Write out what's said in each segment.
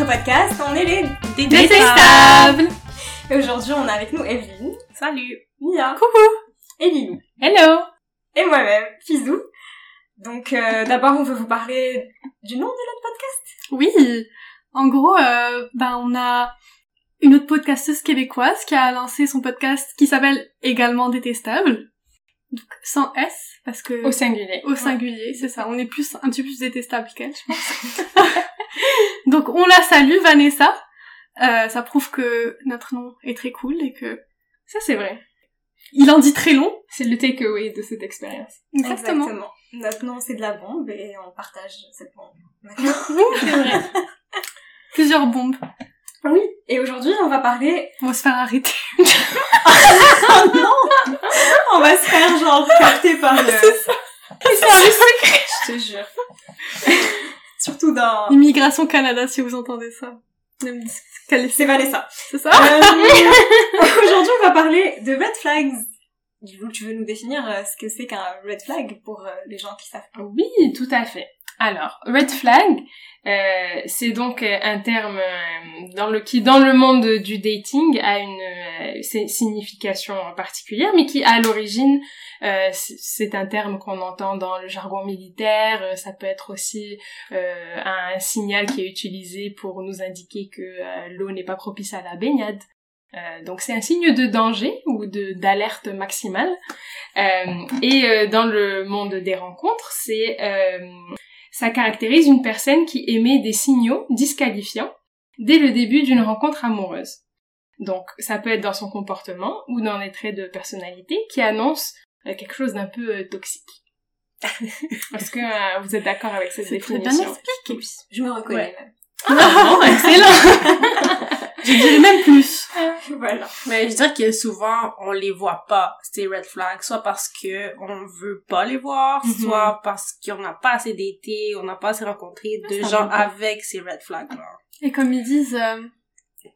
notre podcast, on est les Détestables Et aujourd'hui, on a avec nous Evelyne, Salut Mia, Coucou et Lilou. Hello Et moi-même, Fizou. Donc euh, d'abord, on veut vous parler du nom de notre podcast. Oui, en gros, euh, ben on a une autre podcasteuse québécoise qui a lancé son podcast qui s'appelle également Détestable. Donc sans S, parce que Au singulier. au singulier, c'est ça. On est plus un petit peu plus détestable qu'elle, je pense. Donc on la salue, Vanessa. Euh, ça prouve que notre nom est très cool et que Ça, c'est vrai. il en dit très long. C'est le takeaway de cette expérience. Exactement. Notre nom, c'est de la bombe et on partage cette bombe. C'est vrai. Plusieurs bombes. Oui. Et aujourd'hui, on va parler... On va se faire arrêter. Oh non On va se faire genre capter par le... C'est un secret. Je te jure. Surtout dans... Immigration Canada, si vous entendez ça. C'est Vanessa. C'est ça Euh, Aujourd'hui, on va parler de red flags. Du coup, tu veux nous définir euh, ce que c'est qu'un red flag pour euh, les gens qui savent pas Oui, tout à fait. Alors, red flag, euh, c'est donc euh, un terme euh, dans le qui dans le monde du dating a une euh, si- signification particulière, mais qui à l'origine c'est- un terme qu'on entend dans le jargon militaire. Ça peut être aussi un signal qui est utilisé pour nous indiquer que l'eau n'est pas propice à la baignade. Euh, donc c'est un signe de danger ou de d'alerte maximale. Euh, et dans le monde des rencontres, c'est ça caractérise une personne qui émet des signaux disqualifiants dès le début d'une rencontre amoureuse. Donc ça peut être dans son comportement ou dans les traits de personnalité qui annoncent euh, quelque chose d'un peu euh, toxique. Est-ce que euh, vous êtes d'accord avec cette définition? expliqué. Je me reconnais Ouais. même. Ah, excellent Je dirais même plus. voilà. Mais je dirais que souvent, on les voit pas, ces red flags, soit parce que on veut pas les voir, Mhm. soit parce qu'on n'a pas assez d'été, on n'a pas assez rencontré de gens avec ces red flags-là. Et comme ils disent, euh,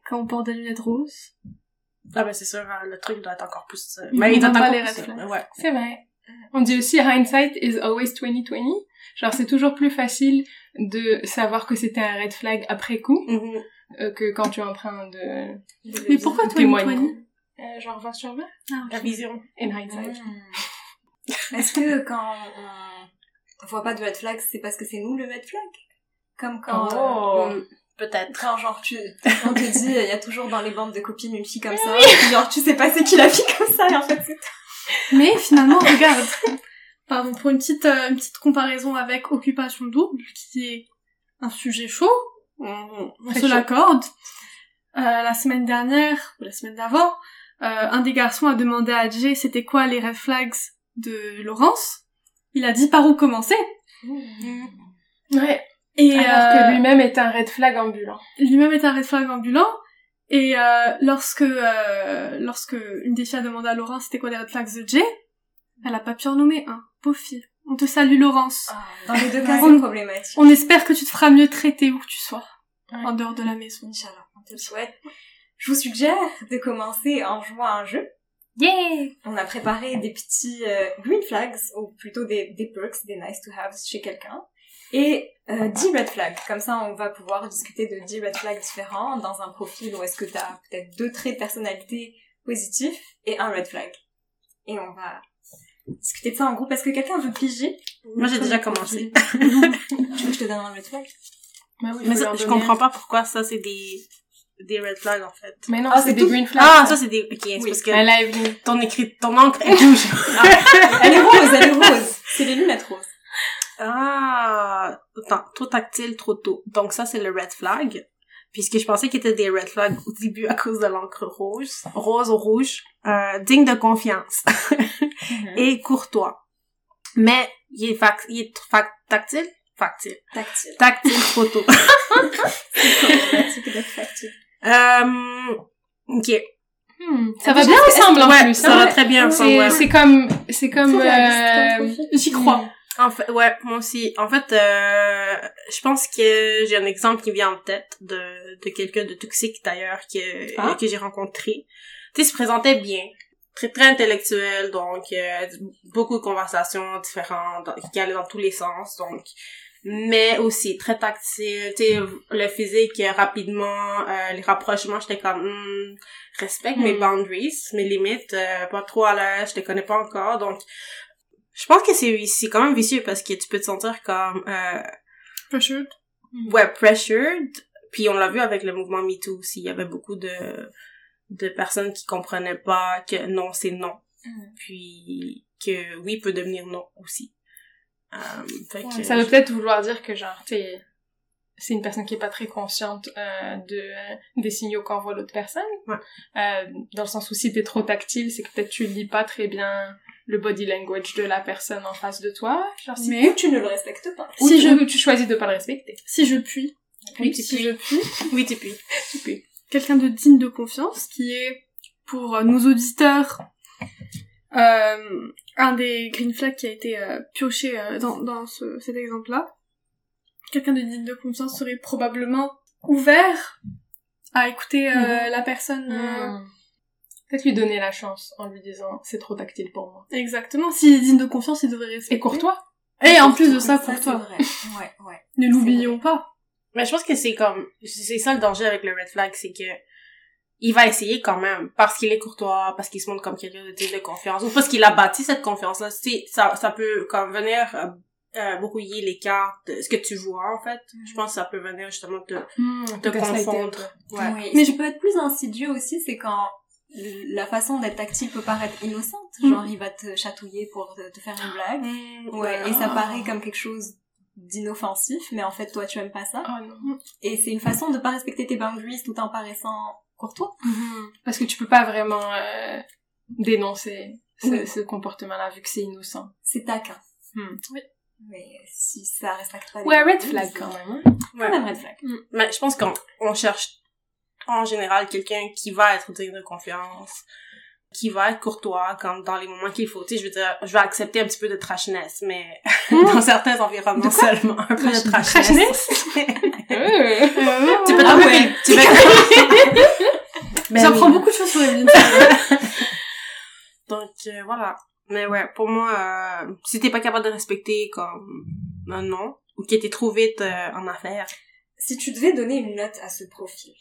quand on porte des lunettes roses, Ah ben c'est sûr, hein, le truc doit être encore plus... euh, Ils mais il doit pas encore les red flags. Ouais. C'est vrai. On dit aussi hindsight is always 2020. Genre c'est toujours plus facile de savoir que c'était un red flag après coup Mhm. Euh, que quand tu es en train de Mais pourquoi toi, Euh, genre 20 sur 20 ah, La vision. in hindsight. Hmm. Est-ce que quand on voit pas de red flag, c'est parce que c'est nous le red flag? Comme quand... euh, Oh. Mm, Peut-être. quand genre tu, on te dit, il y a toujours dans les bandes de copines une fille comme ça, et genre tu sais pas c'est qui la fille comme ça, et en fait c'est Mais finalement, regarde. Pardon, pour une petite, euh, une petite comparaison avec Occupation Double, qui est un sujet chaud, on, se l'accorde. Euh, la semaine dernière, ou la semaine d'avant, euh, un des garçons a demandé à Jay c'était quoi les red flags de Laurence. Il a dit par où commencer? Ouais. Et Alors euh, que lui-même est un red flag ambulant. lui-même est un red flag ambulant. Et euh, lorsque euh, lorsque une des filles a demandé à Laurence c'était quoi les red flags de Jay, elle a pas pu en nommer un. Pauvre fille. On te salue Laurence. Dans les deux cas, c'est problématique. On espère que tu te feras mieux traiter où que tu sois, Ouais. en dehors de la maison. Inch'Allah, on te le souhaite. Je vous suggère de commencer en jouant à un jeu. Yeah! On a préparé des petits euh, green flags, ou plutôt des, des perks, des nice to have chez quelqu'un. Et euh, 10 red flags. Comme ça, on va pouvoir discuter de 10 red flags différents dans un profil où est-ce que tu as peut-être deux traits de personnalité positifs et un red flag. Et on va discuter de ça en groupe. Est-ce que quelqu'un veut piger? Moi, j'ai déjà commencé. Tu veux que je te donne un red flag? Bah oui, Mais ça, je comprends pas pourquoi ça, c'est des, des red flags, en fait. Mais non, Ah, c'est c'est des tout. green flags. Ah, ça, c'est des... Ok, c'est Oui. parce que ton écrit, ton encre est rouge. Elle est rose, elle est rose. C'est les lunettes roses. Ah, attends, trop tactile, trop tôt. Donc ça, c'est le red flag. Puisque je pensais qu'il était des red flags au début à cause de l'encre rouge, rose ou rouge, euh, digne de confiance et courtois. Mais il est, fac il est fac tactile, factile, Tactile. tactile d'être tactile. euh, ok. Hmm, Ça Ah, va bien ensemble en ouais, plus. ça hein? va très bien ensemble. C'est ouais. c'est comme c'est comme euh. J'y crois. En fait, ouais, moi aussi. En fait, euh, je pense que j'ai un exemple qui vient en tête de, de quelqu'un de toxique d'ailleurs que, Ah. que j'ai rencontré. Tu sais, se présentait bien. Très, très intellectuel, donc euh, beaucoup de conversations différentes, dans- qui allaient dans tous les sens, donc mais aussi très tactile. Tu sais, le physique, euh, rapidement, euh, les rapprochements, j'étais comme, hmm, respecte mes Hmm. boundaries, mes limites, euh, pas trop à l'aise, je te connais pas encore, donc je pense que c'est c'est quand même vicieux parce que tu peux te sentir comme euh, Pressured. ouais pressured puis on l'a vu avec le mouvement MeToo aussi il y avait beaucoup de de personnes qui comprenaient pas que non c'est non Mm. puis que oui peut devenir non aussi euh, fait que Ça veut peut-être vouloir dire que genre, t'es, c'est une personne qui est pas très consciente euh, de euh, des signaux qu'envoie l'autre personne. Ouais. Euh, dans le sens où si t'es trop tactile, c'est que peut-être tu lis pas très bien le body language de la personne en face de toi. Genre si, Mais tu ne le respectes pas. ou si tu, je- tu choisis de pas le respecter. si je puis, oui tu si puis je puis, oui tu puis Tu peux. quelqu'un de digne de confiance, qui est, pour euh, nos auditeurs, euh, un des green flags qui a été euh, pioché euh, dans, dans ce, cet exemple-là. Quelqu'un de digne de confiance serait probablement ouvert à écouter euh, Mhm. la personne. euh, Hmm. Peut-être lui donner la chance en lui disant c'est trop tactile pour moi. Exactement. S'il est digne de confiance, il devrait respecter. Et courtois. Et en plus de ça, courtois. vrai. Ouais, ouais. Ne l'oublions pas. mais je pense que c'est comme c'est ça le danger avec le red flag c'est que il va essayer quand même parce qu'il est courtois parce qu'il se montre comme quelqu'un de digne de confiance ou parce qu'il a bâti cette confiance là ça ça peut comme venir euh, euh, brouiller les cartes ce que tu vois en fait je pense que ça peut venir justement te te confondre ouais Oui. Mais qui peut être plus insidieux aussi, c'est quand la façon d'être tactile peut paraître innocente. Mm. Genre, il va te chatouiller pour te, te faire une blague. Mm, Ouais, et ça paraît comme quelque chose d'inoffensif, mais en fait, toi, tu aimes pas ça. Oh non. Et c'est une façon de pas respecter tes boundaries tout en paraissant courtois. Parce que tu peux pas vraiment euh, dénoncer ce, Oui. ce comportement-là vu que c'est innocent. C'est taquin. Hmm. Oui. Mais si ça respecte pas les Ouais, red flag quand même. hein. Quand Ouais. même red flag. mais je pense qu'on on cherche en général quelqu'un qui va être digne de confiance qui va être courtois comme dans les moments qu'il faut tu sais je veux dire je vais accepter un petit peu de trashness mais dans certains environnements seulement un peu de trashness? tu peux Ah trouver ouais. tu peux Ben J'apprends oui. beaucoup de choses sur Evelyne. Donc euh, voilà. Mais ouais, pour moi, euh, si t'es pas capable de respecter comme un non, ou que t'es trop vite euh, en affaires, Si tu devais donner une note à ce profil,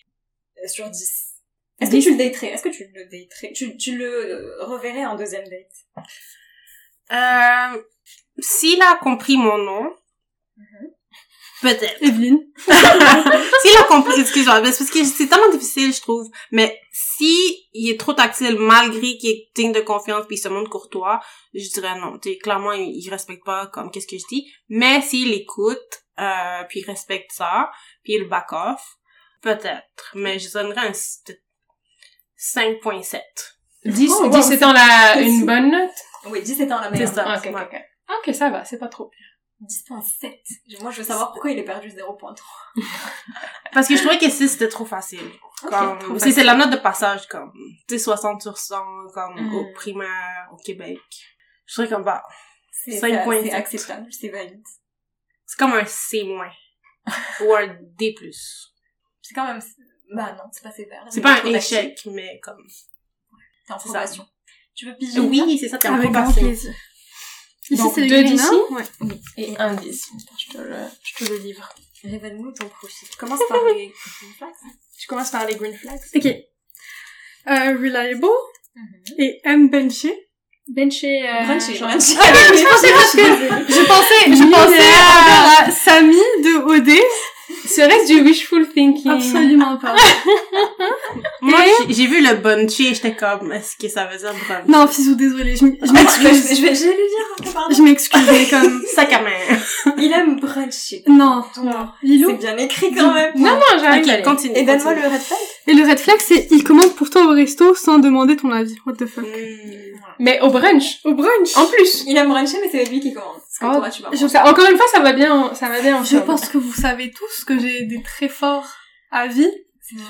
sur 10, est-ce que tu le daterais? Est-ce que tu le daterais? Tu, tu le euh, reverrais en deuxième date? Euh, s'il a compris mon nom, peut-être. Evelyne. s'il a compris, excuse-moi, mais c'est parce que c'est tellement difficile, je trouve. Mais si il est trop tactile, malgré qu'il est digne de confiance puis il se montre courtois, je dirais non. Tu sais, clairement, il, il respecte pas comme qu'est-ce que je dis. Mais s'il écoute, euh, puis il respecte ça, puis il back off, peut-être. Mais je donnerais un s- peut-être 5.7. 10, Oh, wow, 10 étant la, c'est- une bonne note? Oui, 10 étant la meilleure. C'est ça. Ah, ok, ok, ouais. ok. Ok, ça va, c'est pas trop pire. 10.7. Moi, je veux savoir pourquoi il est perdu 0.3. Parce que je trouvais que 6 c'était trop facile. Ok, Comme, trop c'est, la note de passage, comme, tu sais, 60 sur 100, comme, Mm. au primaire, au Québec. Je trouvais comme, bah, C'est 5.7. c'est acceptable, c'est valide. c'est comme un C-, ou un D+. C'est quand même... Bah non, c'est pas sévère. C'est pas un échec, mais comme, T'es en probation. Tu veux piger oui, c'est ça, t'es en probation. Ici, Donc, c'est le deux green, d'ici Ouais. Oui. Et un 10. Je te le, je te le livre. Révèle-nous ton profil. Commence par les green flags. Tu commences par les green flags. Ok. Euh, reliable Mhm. et M benché. Benché, euh, Brunchy, genre-. Ah je pensais parce que je pensais, je pensais à Samy de OD. Serait-ce du wishful thinking? Absolument pas. Moi, Et- j'ai- vu le bunché, j'étais comme, est-ce que ça veut dire brunch? Non, Fisou, désolé, je, vais, m'excuse. je vais, je vais lui dire, pardon. Je m'excuse, mais comme, Sac à main. Il aime bruncher. non, non. C'est Lilou. bien écrit quand même. Non, non, j'arrive. Ok, allez. continue. Et donne-moi le red flag. Et le red flag, c'est, il commande pour toi au resto sans demander ton avis. What the fuck? Hmm. Mais au brunch. Au brunch. En plus. Il aime bruncher, mais c'est lui qui commande. Oh, toi, tu vas je- manger. Ça- encore une fois, ça va bien, ça va bien Je pense que vous savez tous que j'ai des très forts avis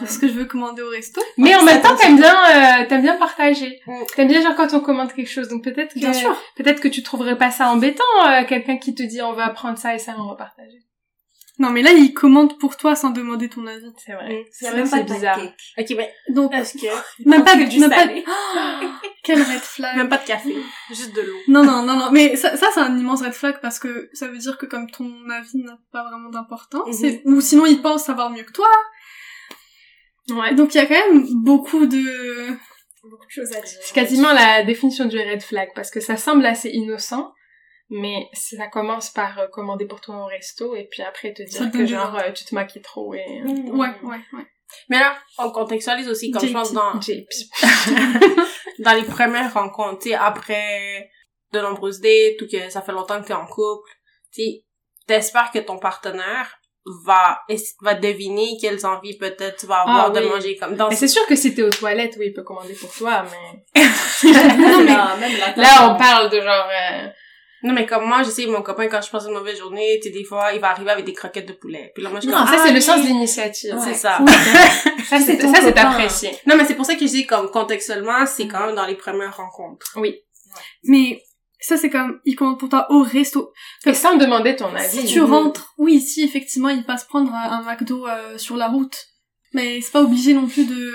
C'est ce que je veux commander au resto. Mais en même temps, t'aimes bien, euh, t'aimes bien partager. Mm. T'aimes bien genre quand on commande quelque chose. Donc peut-être que, Bien sûr. peut-être que tu trouverais pas ça embêtant, euh, quelqu'un qui te dit on va prendre ça et ça, on va partager. Non, mais là, il commande pour toi sans demander ton avis. C'est vrai. C'est même pas bizarre. Ok, mais Donc, est-ce que... même pas, du même pas, salé. quel red flag. Même pas de café, juste de l'eau. Non, non, non, non. Mais ça, ça c'est un immense red flag parce que ça veut dire que comme ton avis n'a pas vraiment d'importance, Mhm. ou sinon il pense savoir mieux que toi. Ouais. Donc il y a quand même beaucoup de... Beaucoup de choses à dire. C'est quasiment la définition du red flag parce que ça semble assez innocent, mais ça commence par euh, commander pour toi au resto et puis après te dire que genre euh, tu te maquilles trop et euh, Ouais, ouais, ouais. Mais là, on contextualise aussi, comme je pense, dans, dans les premières rencontres, après de nombreuses dates ou que ça fait longtemps que t'es en couple, tu t'espères que ton partenaire va, va deviner quelles envies peut-être tu vas avoir Ah, de oui. manger comme dans Mais c'est sûr que si t'es aux toilettes, oui, il peut commander pour toi, mais non, mais même la là on parle de genre euh, Non, mais comme moi, je sais, mon copain, quand je passe une mauvaise journée, tu des fois, il va arriver avec des croquettes de poulet. Puis là, moi, je non, comme, ça ah, c'est le oui. sens de l'initiative. C'est Ouais. ça. Ça c'est ça c'est apprécié. Non, mais c'est pour ça que je dis, comme, contextuellement, c'est quand même dans les premières rencontres. Oui. Mais ça c'est comme, il commande pour toi au resto. Et sans demander ton avis. Si tu rentres, oui, si effectivement il passe prendre un McDo euh, sur la route. Mais c'est pas obligé non plus de...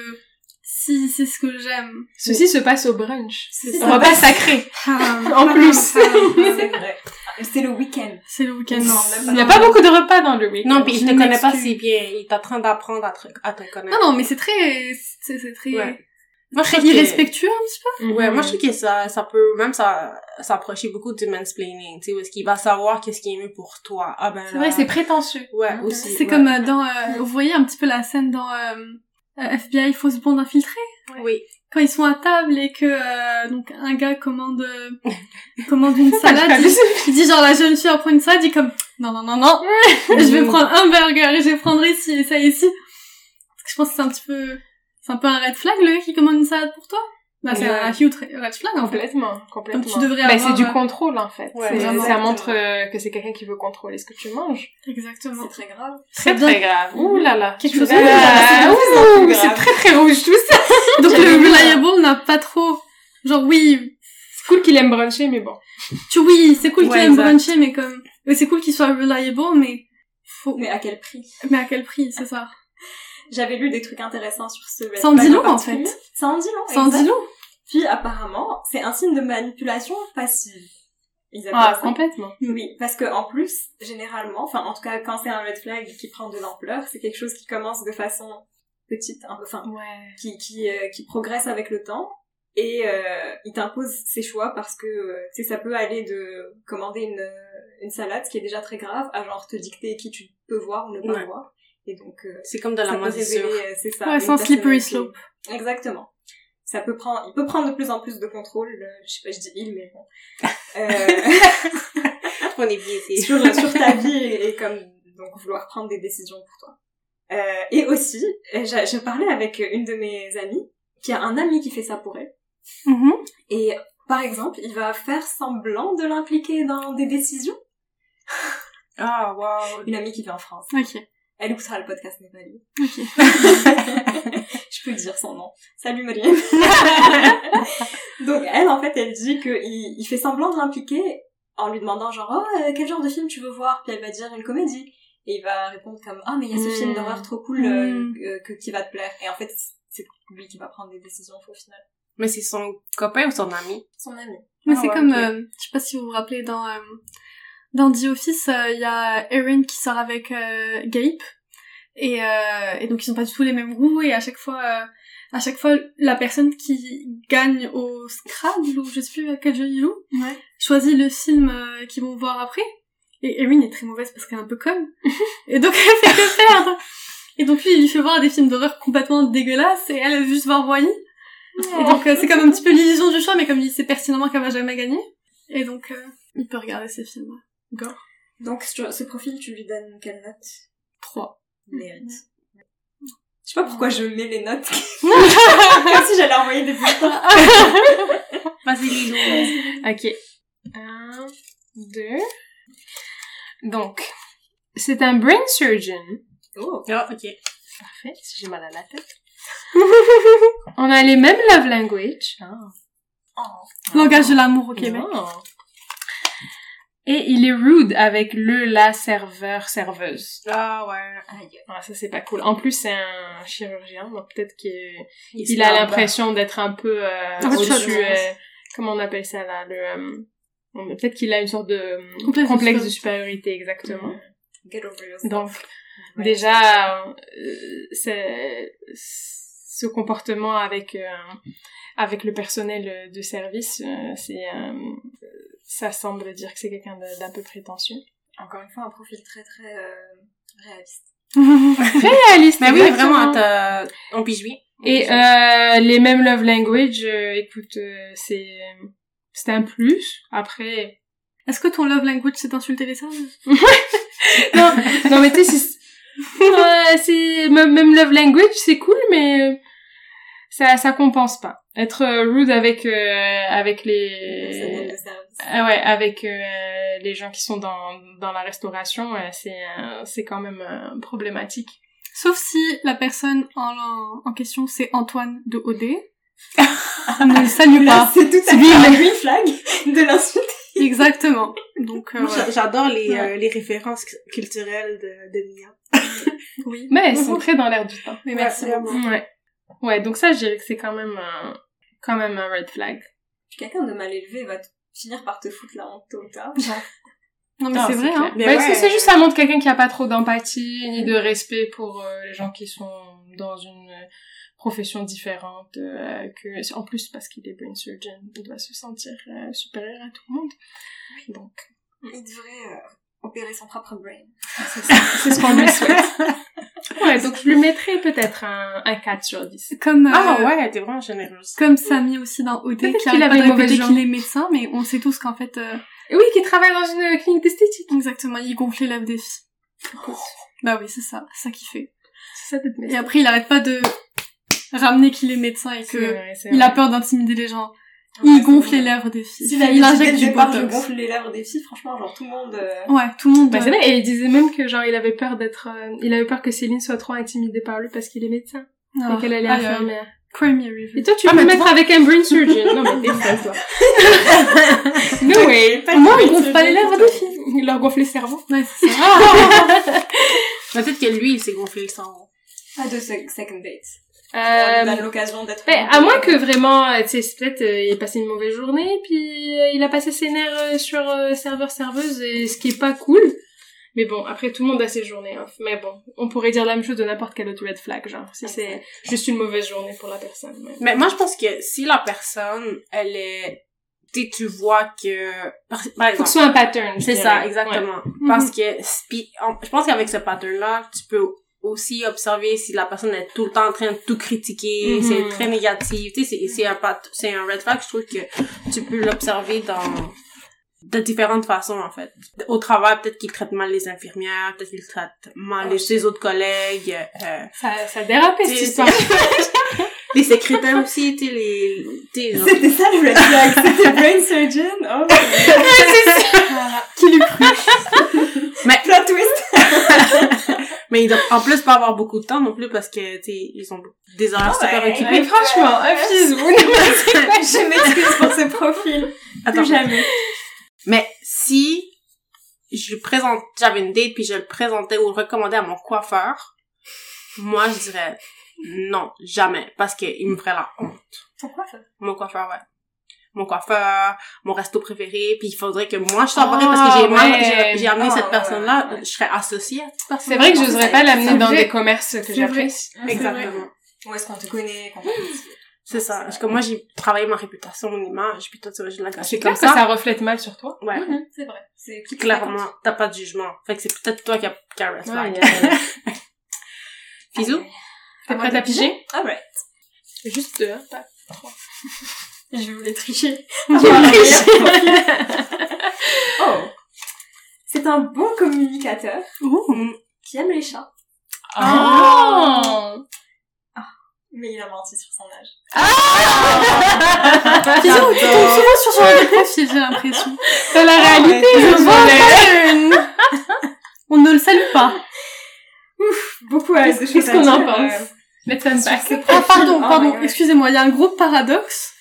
Si c'est ce que j'aime. Ceci se passe au brunch. C'est Un repas sacré. Ah, En plus. C'est vrai. C'est le week-end. C'est le week-end. Non, Non, Il n'y a pas beaucoup de repas dans le week-end. Non, puis je il te connaît pas si bien. Il est en train d'apprendre à te, à te connaître. non, mais c'est très... C'est c'est très... Ouais. Moi, je Très trouve irrespectueux un petit peu. Mhm. Ouais, moi, je trouve que ça, ça peut même ça, s'approcher beaucoup du mansplaining, tu sais, où est-ce qu'il va savoir qu'est-ce qui est mieux pour toi. Ah ben C'est vrai, c'est prétentieux. Ouais, aussi. C'est ouais. comme euh, dans... euh, vous voyez un petit peu la scène dans euh, FBI Fausse Blonde Infiltrée Oui. quand ils sont à table et que euh, donc un gars commande euh, commande une salade, il, dit genre la jeune fille va prendre une salade, il dit comme non non non non, je vais prendre un burger et je vais prendre ici et ça ici. Je pense que c'est un petit peu c'est un peu un red flag le gars qui commande une salade pour toi. Bah c'est un huge red flag en fait. Complètement, complètement. Comme tu devrais Mais avoir, c'est du contrôle en fait. Ouais, C'est- vraiment. ça montre euh, que c'est quelqu'un qui veut contrôler ce que tu manges. Exactement. C'est très grave. Très très grave. Ouh là là. Quelque chose Ah, de grave. ouh, C'est très très rouge tout ça. Donc le reliable n'a pas trop genre oui C'est cool qu'il aime bruncher, mais bon. tu oui c'est cool Ouais, qu'il aime exact. bruncher mais comme c'est cool qu'il soit reliable mais faut Mais à quel prix? Mais à quel prix c'est ça. J'avais lu des trucs intéressants sur ce red Ça en dit flag long, en fait. Ça en dit long. Ça en exact. dit long. Puis apparemment, c'est un signe de manipulation passive. Ils Ah, ça. complètement. Oui, parce que en plus, généralement, enfin en tout cas quand c'est un red flag qui prend de l'ampleur, c'est quelque chose qui commence de façon petite, un peu, enfin, Ouais. qui qui euh, qui progresse avec le temps et euh, il t'impose ses choix parce que euh, tu sais ça peut aller de commander une euh, une salade ce qui est déjà très grave à genre te dicter qui tu peux voir ou ne pas Ouais. voir et donc euh, C'est comme de ça la révéler euh, c'est ça Ouais, sans slippery slope. exactement ça peut prendre il peut prendre de plus en plus de contrôle euh, je sais pas je dis il mais bon euh, On est biaisé. sur, sur ta vie et, et comme donc vouloir prendre des décisions pour toi. Euh, et aussi, euh, je, parlais avec une de mes amies qui a un ami qui fait ça pour elle. Mhm. Et par exemple, il va faire semblant de l'impliquer dans des décisions. Ah, wow. Une amie qui vit en France. Ok. Elle écoutera le podcast Népali. Ok. je peux dire son nom. Salut Mariam. Donc elle, en fait, elle dit qu'il il fait semblant de l'impliquer en lui demandant genre oh euh, quel genre de film tu veux voir? Puis elle va dire une comédie et il va répondre comme ah mais il y a ce film d'horreur trop cool euh, Mm. euh, que qui va te plaire et en fait c'est lui qui va prendre des décisions au final Mais c'est son copain ou son ami? son ami Mais Ah c'est ouais, comme, ok. euh, je sais pas si vous vous rappelez, dans, euh, dans The Office, euh, il y a Erin qui sort avec euh, Gabe. Et, euh, et donc ils ont pas du tout les mêmes goûts et à chaque fois, euh, à chaque fois, la personne qui gagne au Scrabble ou je sais plus à quel jeu il joue, choisit le film euh, qu'ils vont voir après. Et Erin est très mauvaise parce qu'elle est un peu conne. et donc elle fait que perdre. Et donc lui, il lui fait voir des films d'horreur complètement dégueulasses et elle, veut juste voir Wally. Et donc euh, c'est comme un petit peu l'illusion du choix, mais comme il sait pertinemment qu'elle va jamais gagner. Et donc euh, il peut regarder ces films. Gore. donc ce profil tu lui donnes quelle note? 3. mérite je sais pas pourquoi je mets les notes comme si j'allais envoyer des bulletins Vas-y, Lilo. Ok. Un, deux. Donc, c'est un brain surgeon. oh Ah, ok. Parfait, j'ai mal à la tête. On a les mêmes love language. Ah. oh. Langage de l'amour au Québec. Oh. Et il est rude avec le, la serveur, serveuse. Ah ouais. Aïe. Ah, ça c'est pas cool. En plus c'est un chirurgien, donc peut-être qu'il Il, il a l'impression d'être un peu euh, au-dessus. euh, comment on appelle ça là le, euh, Peut-être qu'il a une sorte de euh, Complexe de complexe de supériorité. exactement. Get over yourself. Donc Ouais. déjà, c'est- ce comportement avec euh, avec le personnel de service, euh, c'est euh, ça semble dire que c'est quelqu'un d'un peu prétentieux. Encore une fois, un profil très très euh, réaliste. Réaliste. Mais oui, exactement. vraiment, t'as- on pige oui. Et euh, les mêmes love language, euh, écoute, euh, c'est c'est un plus. Après, Est-ce que ton love language c'est d'insulter les femmes non, non mais tu sais, c'est ouais, c'est même même love language, c'est cool, mais euh, ça ça compense pas. Être euh, rude avec euh, avec les ah ouais avec euh, les gens qui sont dans dans la restauration, euh, c'est euh, c'est quand même euh, problématique. Sauf si la personne en, en question c'est Antoine de OD. On ne le salue Là, pas. c'est tout à fait il- green flag de l'insulte. Exactement. Donc, euh, j'adore les, Ouais. euh, les références cu- culturelles de, de Mia. oui. Mais ils sont très dans l'air du temps. Mais merci Ouais, beaucoup. Ouais. Donc ça, je dirais que c'est quand même un, quand même un red flag. Quelqu'un de mal élevé va finir par te foutre la honte tôt ou tard. Non, mais c'est vrai, clair. hein. Mais Ouais, ouais. c'est- juste, ça montre quelqu'un qui a pas trop d'empathie, ni de respect pour euh, les gens qui sont dans une profession différente, euh, que, en plus, parce qu'il est brain surgeon, il doit se sentir euh, supérieur à tout le monde. Donc, Il devrait euh, opérer son propre brain. c'est ce qu'on lui souhaite. Ouais, donc je lui mettrais peut-être un, un 4 sur 10. Comme, euh, Ah ouais, t'es vraiment généreuse. comme Samy aussi dans OD, Peut-être qui qu'il avait pas de une qu'il est médecin, mais on sait tous qu'en fait, euh, Et oui, qui travaille dans une clinique d'esthétique. exactement, il gonfle les lèvres des filles. Bah oui, c'est ça, c'est ça qu'il fait. C'est ça d'être Et après, il arrête pas de ramener qu'il est médecin et C'est que vrai, c'est il a peur d'intimider les gens. Il gonfle les lèvres des filles. Il injecte du botox. gonfle les lèvres des filles, franchement, genre tout le monde... euh, Ouais, tout le monde. Bah, euh, c'est vrai, et il disait même que genre il avait peur d'être, euh, il avait peur que Céline soit trop intimidée par lui parce qu'il est médecin ah, et qu'elle allait aïe. infirmière. Creamy review. Et toi, tu Ah, peux mettre avec un brain surgeon. non mais t'es folle toi. no way. Moi, brain gonfle pas les lèvres des filles. Il leur gonfle les cerveaux. Ouais, c'est ça. Peut-être que lui, il s'est gonflé le sang. Pas de sec- second date. Euh, donne l'occasion d'être... ben, à moins que vraiment, euh, tu sais, c'est peut-être euh, il a passé une mauvaise journée, puis euh, il a passé ses nerfs euh, sur euh, serveur serveuse, et ce qui est pas cool. Mais bon, après tout le monde a ses journées. hein. Mais bon, on pourrait dire la même chose de n'importe quel autre red flag, genre si c'est juste une mauvaise journée pour la personne. mais- Mais moi, je pense que si la personne, elle est... Tu sais, tu vois que... Par, par Faut que exemple, ce soit un pattern. C'est ça, exactement. Ouais. Parce que, je pense qu'avec ce pattern-là, tu peux aussi observer si la personne est tout le temps en train de tout critiquer, Mhm. si elle est très négative. Tu sais, c'est- c'est un, c'est un red flag, je trouve que tu peux l'observer dans de différentes façons, en fait. Au travail, peut-être qu'il traite mal les infirmières, peut-être qu'il traite mal Ah, les, ses autres collègues, euh, Ça, ça dérapait cette C'est- histoire. les secrétaires aussi, tu sais, les, tu sais, C'était ça le red flag, c'était brain surgeon. Oh, Voilà. Qui l'eût cru plot twist. mais ils doivent en plus pas avoir beaucoup de temps non plus parce que, tu sais, ils ont des horaires Ah super ouais. occupés. Mais franchement, un fils, vous Je m'excuse pour ce profil. Attends. Plus jamais. Mais si je présente, j'avais une date puis je le présentais ou le recommandais à mon coiffeur, moi je dirais non, jamais, parce qu'il me ferait la honte. Pourquoi ça? Mon coiffeur, ouais. Mon coiffeur, mon resto préféré, puis il faudrait que moi je t'en parce que Ah, j'ai moi, ouais. j'ai- amené Ah, cette ouais, personne-là, ouais. je serais associée à cette personne. C'est vrai que j'oserais pas l'amener dans des commerces que j'apprécie. Exactement. Où est-ce qu'on te connaît quand on C'est ça. Parce que moi j'ai travaillé ma réputation, mon image, puis toi tu vas je la C'est clair comme que ça. ça reflète mal sur toi. Ouais. Mhm, C'est vrai. C'est Clairement, t'as pas de jugement. Fait que c'est peut-être toi qui a, qui a flag. Fisou? T'es prête à piger? Alright. Juste deux, hein, pas Je voulais tricher. Oh. C'est un bon communicateur Mm. qui aime les chats, Oh! mais il a menti sur son âge. Fisou, tu tombes souvent sur de profil, j'ai l'impression. C'est la réalité, ouais, je vois. pattern. On ne le salue pas. Beaucoup à Qu'est-ce qu'est-ce qu'on en pense? Let's unpack. Ah, pardon, Oh pardon, excusez-moi, il y a un gros paradoxe.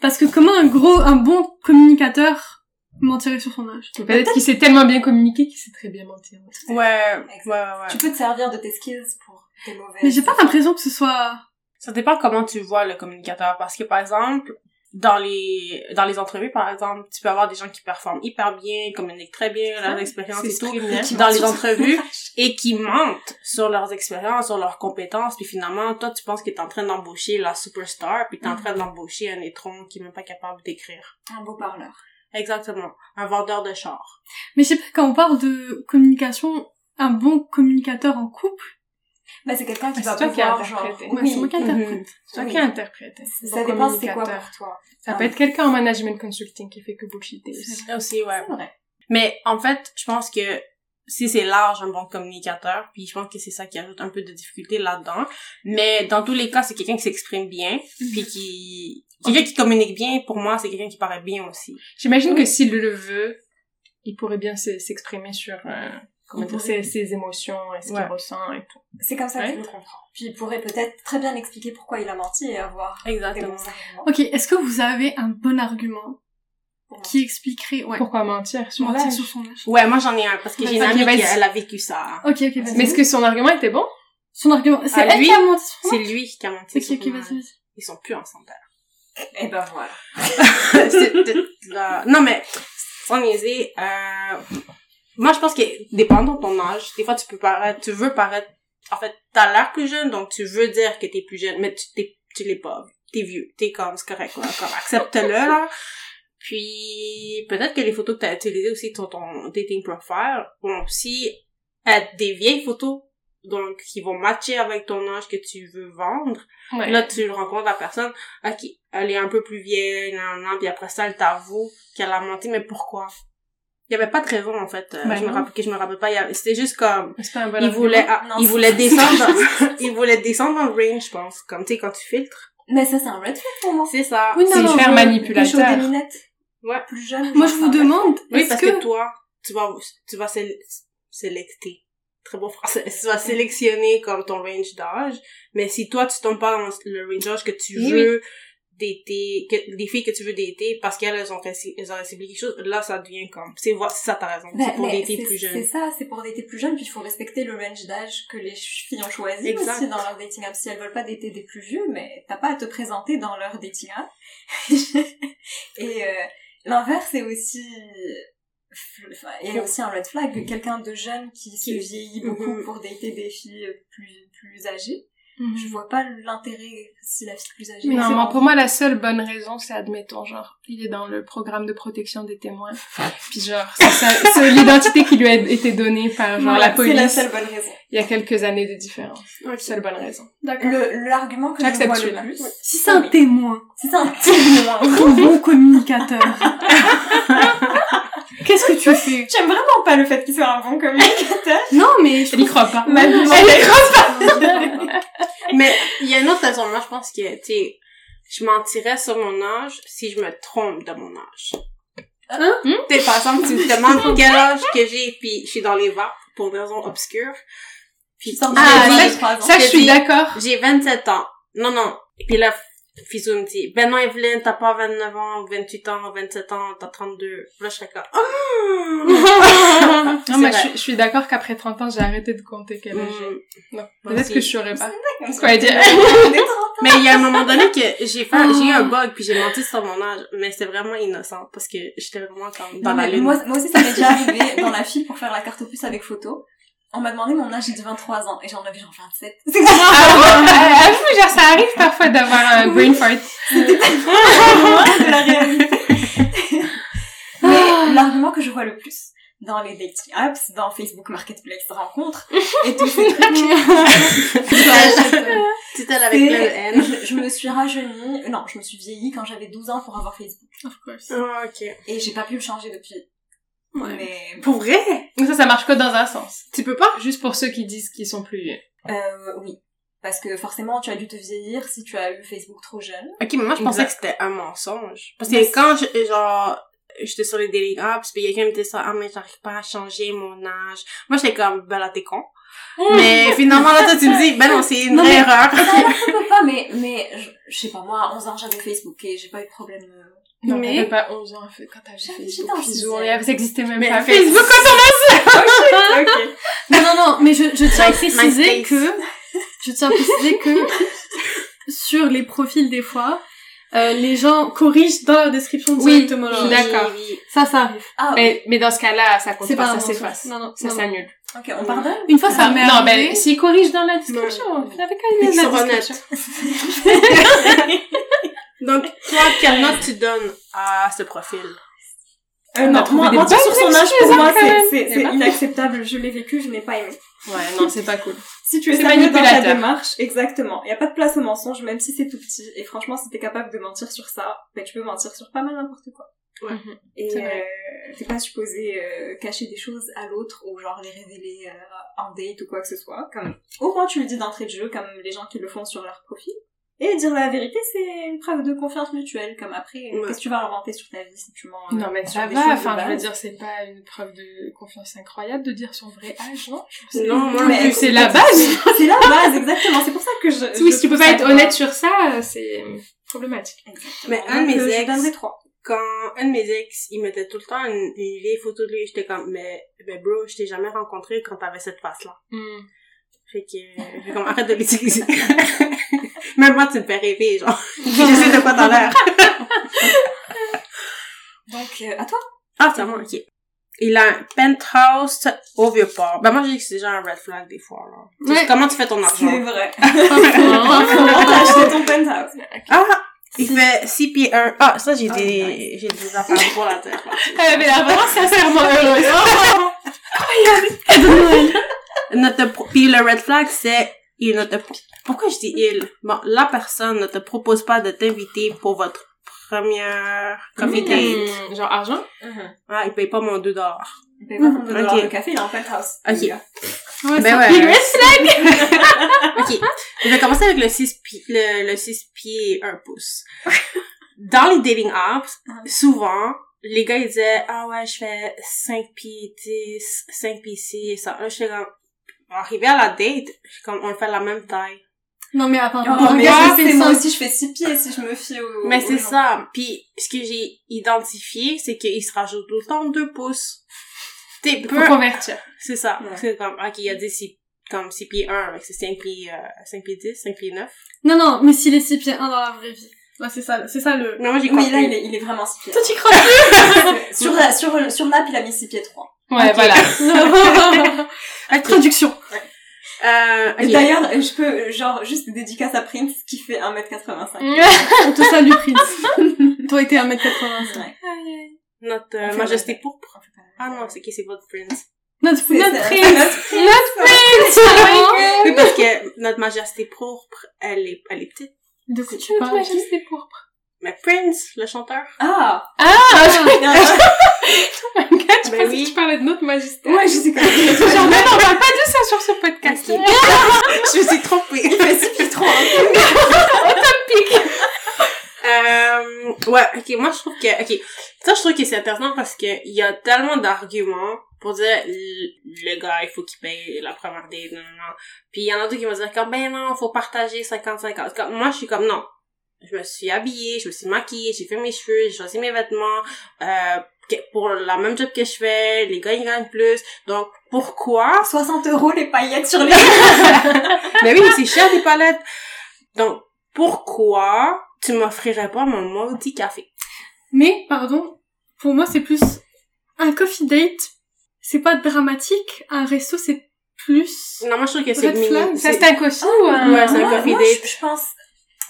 Parce que comment un gros, un bon communicateur mentirait sur son âge. Peut-être qu'il sait tellement bien communiquer qu'il sait très bien mentir. Ouais, ouais, ouais, ouais. Tu peux te servir de tes skills pour tes mauvais. Mais j'ai pas l'impression que ce soit... Ça dépend comment tu vois le communicateur. Parce que, par exemple, dans les, dans les entrevues, par exemple, tu peux avoir des gens qui performent hyper bien, communiquent très bien, leurs expériences et tout, bien. dans les entrevues, et qui mentent sur leurs expériences, sur leurs compétences, puis finalement, toi, tu penses que t'es en train d'embaucher la superstar, puis t'es en train d'embaucher un étron qui est même pas capable d'écrire. Un beau parleur. Exactement. Un vendeur de char. Mais je sais pas, quand on parle de communication, un bon communicateur en couple, Bah, c'est quelqu'un qui Ah, va c'est toi qui as pouvoir, genre, oui. c'est moi qui interprète. Mhm. C'est toi Oui. qui interprète. Ça dépend c'est quoi pour toi. Ça Ah. peut être quelqu'un en management consulting qui fait que bullshiter aussi. Ça aussi, ouais. C'est vrai. Mais en fait, je pense que si c'est large, un bon communicateur, puis je pense que c'est ça qui ajoute un peu de difficulté là-dedans. Mais dans tous les cas, c'est quelqu'un qui s'exprime bien, puis qui... Quelqu'un qui communique bien, pour moi, c'est quelqu'un qui paraît bien aussi. J'imagine que s'il le veut, il pourrait bien se- s'exprimer sur euh, comment Il dire, pourrait. ses, ses émotions, et ce Ouais. qu'il ressent et tout. C'est comme ça que Ouais. je le comprends. Puis il pourrait peut-être très bien expliquer pourquoi il a menti et avoir des Exactement. bons arguments. Ok, est-ce que vous avez un bon argument qui expliquerait, ouais, Pourquoi mentir sur mentir l'âge sur son âge Ouais, moi j'en ai un, parce que j'ai une Ok, amie qui vas-y. elle a vécu ça. Ok, ok, vas-y. Mais est-ce que son argument était bon? Son argument, c'est Ah, lui, qui a menti sur son C'est lui qui a menti Ok, sur ok, son vas-y. Ils sont plus ensemble. Et ben voilà. C'est- c'est- là- Non, mais, sans niaiser, euh, moi, je pense que, dépendant de ton âge, des fois, tu peux paraître, tu veux paraître, en fait, t'as l'air plus jeune, donc tu veux dire que t'es plus jeune, mais tu, t'es, tu l'es pas. T'es vieux. T'es comme, c'est correct, là, comme, accepte-le, là. Puis, peut-être que les photos que t'as utilisées aussi sur ton dating profile vont aussi être des vieilles photos, donc, qui vont matcher avec ton âge que tu veux vendre. Ouais. Là, tu rencontres la personne, ok, elle est un peu plus vieille, nan, nan, puis après ça, elle t'avoue qu'elle a menti, mais pourquoi? Il y avait pas de raison, en fait. euh, Ben je me rappelle, que je me rappelle pas. il y avait- C'était juste comme, C'est pas un bon il voulait, ah, Non, il voulait descendre dans, il voulait descendre dans le range, je pense. Comme, tu sais, quand tu filtres. Mais ça, c'est un red flag pour moi. C'est ça. Oui, C'est hyper manipulateur. des lunettes. Ouais. Plus jeune. Moi, je vous demande, Oui, est-ce parce que... que... toi, tu vas, tu vas sé- sélecter. Très bon français. Tu vas sélectionner comme ton range d'âge. Mais si toi, tu tombes pas dans le range d'âge que tu Oui, veux dater, que, des filles que tu veux dater parce qu'elles ont fait, elles ont réciblé quelque chose, là, ça devient comme, c'est c'est ça, t'as raison. Ben, c'est pour dater c'est- plus C'est jeune. ça, c'est pour dater plus jeune, puis il faut respecter le range d'âge que les filles ont choisi Exact. aussi dans leur dating app. Si elles veulent pas dater des plus vieux, mais t'as pas à te présenter dans leur dating app. Et euh, l'inverse est aussi... Il y a aussi un red flag, quelqu'un de jeune qui se vieillit beaucoup Mhm. pour dater des filles plus, plus âgées. Mhm. Je vois pas l'intérêt si la fille plus âgée... Non, moi, bon. pour moi, la seule bonne raison, c'est, admettons, genre, il est dans le programme de protection des témoins. Puis genre, c'est l'identité qui lui a été donnée par, genre, la Voilà, C'est la police. seule bonne raison. Il y a quelques années de différence. Seule bonne raison. D'accord. L'argument que je J'accepte vois le plus... Si c'est un Oui. témoin, Si c'est un témoin... un bon communicateur, qu'est-ce que tu fais J'aime vraiment pas le fait qu'il soit un bon communicateur. Non, mais je Elle y croit pas. Ma Elle y croit pas! Mais il y a une autre raison. Moi, je pense que, tu sais, je mentirais sur mon âge si je me trompe de mon âge. Hein? Tu sais, par exemple, tu me demandes quel âge que j'ai, puis je suis dans les vapes pour une raison obscure. Puis, Ah, ça, Ça, je suis d'accord. j'ai 27 ans. Non, non. Puis là, Fizou me dit, ben non, Evelyne, t'as pas 29 ans, 28 ans, 27 ans, t'as 32. Là, je serais comme, ah! Non, C'est mais je, suis- je suis d'accord qu'après 30 ans, j'ai arrêté de compter quel âge j'ai. Non. Peut-être que je saurais pas. Quoi Quoi dire? Mais il y a un moment donné que j'ai fait, j'ai eu un bug puis j'ai menti sur mon âge, mais c'était vraiment innocent parce que j'étais vraiment comme dans Non, la lune. moi, moi aussi, ça m'est déjà arrivé dans la fille pour faire la carte opus avec photo. On m'a demandé mon âge, j'ai dit 23 ans, et j'en avais genre 27. C'est Ah, avoue, genre, ça arrive parfois d'avoir un brain fart. de la réalité. Mais l'argument que je vois le plus dans les dating apps, dans Facebook Marketplace rencontres, et tous ces trucs, C'était avec plein de c'est- haine. je, je me suis rajeunie, non, je me suis vieillie quand j'avais 12 ans pour avoir Facebook. Of course. Ah, ok. Et j'ai pas pu le changer depuis. Ouais. Mais, Pour vrai? Ça, ça marche que dans un sens. Tu peux pas? Juste pour ceux qui disent qu'ils sont plus vieux. euh, oui. Parce que forcément, tu as dû te vieillir si tu as eu Facebook trop jeune. Ok, mais moi je pensais Exact. que c'était un mensonge. Parce Mais que quand je, genre, j'étais sur les dating apps puis quelqu'un me disait ça, ah mais j'arrive pas à changer mon âge. Moi j'étais comme, ben là t'es con. mais finalement là toi tu me dis, ben non c'est une Non, vraie mais- erreur. Ça peu pas, mais Mais, je, je sais pas, moi, à 11 ans, j'avais Facebook et j'ai pas eu de problème. Non, Mais- t'avais pas 11 ans quand t'avais J'étais Facebook. en Bisous, ça existait même Mais pas. Facebook, Facebook quand on ok. Non, non, non, mais je, je tiens à préciser que, je tiens à préciser que, sur les profils des fois, euh, les gens corrigent dans la description Oui, directement. je suis d'accord. Oui, oui. Ça, ça arrive. Ah, mais, mais dans ce cas-là, ça compte C'est pas, pas ça s'efface. Non, non, Ça s'annule. Ok, on pardonne Une fois, ça m'est non, ben, s'ils corrigent dans la description, il avait quand même Ils la sont honnêtes. description. Donc, toi, quelle note tu donnes à ce profil? Euh, non, moi, bonnes sur son âge, pour moi, c'est- inacceptable. Je l'ai vécu, je n'ai pas aimé. Ouais, non, c'est pas cool. Si tu es sérieux dans ta manipulateur. démarche, exactement. Il n'y a pas de place au mensonge, même si c'est tout petit. Et franchement, si t'es capable de mentir sur ça, ben, tu peux mentir sur pas mal n'importe quoi. Ouais. Mhm. Et euh, t'es pas supposé euh, cacher des choses à l'autre ou genre les révéler euh, en date ou quoi que ce soit. Comme au moins tu le dis d'entrée de jeu, comme les gens qui le font sur leur profil. Et dire la vérité, c'est une preuve de confiance mutuelle. Comme après, Ouais. qu'est-ce que tu vas inventer sur ta vie si tu mens euh, Non, mais sur ça va. Enfin, je veux dire, c'est pas une preuve de confiance incroyable de dire son vrai âge, non Non, moi, Mais c'est la base. c'est la base, exactement. C'est pour ça que je. Oui, je si tu peux pas être honnête sur ça, euh, c'est problématique. Exactement. Mais un de mes euh, ex- trois. Quand un de mes ex, il mettait tout le temps une, une vieille photo de lui, j'étais comme, mais, mais bro, je t'ai jamais rencontré quand t'avais cette face-là. Hmm. Fait que, euh, j'ai comme, arrête de l'utiliser. Même moi, tu me fais rêver, genre. je sais de quoi t'as l'air. Donc, euh, à toi. Ah, c'est à moi, ok. Il a un penthouse au Vieux-Port. Ben, moi, j'ai dit que c'est déjà un red flag, des fois, là. Ouais. Comment tu fais ton C'est argent? vrai. Pas faux, pas On faux. t'a acheté ton penthouse? Ah! Il fait 6 pieds 1. Ah, ça, j'ai des, j'ai des affaires pour la terre. Elle avait l'air vraiment sincèrement heureuse. Ne te pro- Puis le red flag, c'est, il ne te, pourquoi je dis il? Bon, la personne ne te propose pas de t'inviter pour votre première coffee date. Hmm, Genre argent? Ah, il paye pas mon 2 dollars. Il paye pas ton 2 Ok. de café, il est en penthouse. Ok. gars. Ouais, Ben ouais. Le red flag ok. Je vais commencer avec le 6 pieds, le, le 6 pieds 1 pouce. Dans les dating apps, souvent, les gars, ils disaient, ah ouais, je fais 5 pieds 10, 5 pieds 6, ça. Là, je suis comme, arrivé à la date, je suis comme, on fait la même taille. Non, mais attends. Oh, mais gars je aussi, je fais 6 pieds si je me fie au... Mais c'est ça. Puis, ce que j'ai identifié, c'est qu'il se rajoute tout le temps 2 pouces. T'es peu... Pour convertir. C'est ça. Ouais. C'est comme, ok, il y a des six, comme 6 pieds 1, c'est 5 pieds, euh, 5 pieds 10, 5 pieds 9. Non, non, mais s'il est 6 pieds 1 dans la vraie vie. Là, c'est ça, c'est ça le... Mais moi, j'ai Oui, compris. là, il est, il est vraiment 6 pieds. Toi, tu crois sur, la, sur, sur l'app, il a mis 6 pieds 3. Ouais, voilà. Avec traduction. Euh. D'ailleurs, je peux, genre, juste dédicace à Prince, qui fait 1m85. On te salue, Prince. Toi, t'es 1m85. Ouais. Notre euh, majesté pourpre. Ah non, c'est qui, c'est votre prince? Notre, notre ça. Prince. Notre Oui, parce que notre majesté pourpre, elle est, elle est petite. De quoi tu parles? pourpre? Mais Prince, le chanteur. Ah! Ah! Ouais, Oh my god, je Ben pensais oui. que tu parlais de notre majesté. je sais quand Genre, non, on parle pas de ça sur ce podcast. Ok. je me suis trompée. Il fait 6 pieds 3. Euh, ouais, ok, moi je trouve que, ok, ça je trouve que c'est intéressant parce que il y a tellement d'arguments pour dire le, gars il faut qu'il paye la première date, non, non, non. Puis il y en a d'autres qui vont dire comme ben non, faut partager 50-50. Comme, moi je suis comme non. Je me suis habillée, je me suis maquillée, j'ai fait mes cheveux, j'ai choisi mes vêtements, euh, pour la même job que je fais, les gars ils gagnent plus. Donc pourquoi? 60 euros les paillettes sur les... mais oui, mais c'est cher des palettes. Donc, pourquoi tu m'offrirais pas mon maudit café? Mais, pardon, pour moi, c'est plus un coffee date. C'est pas dramatique. Un resto, c'est plus... Non, moi, je trouve que c'est mini. Ça, c'est un coffee ou un... Ouais, c'est un coffee date. Je, je pense,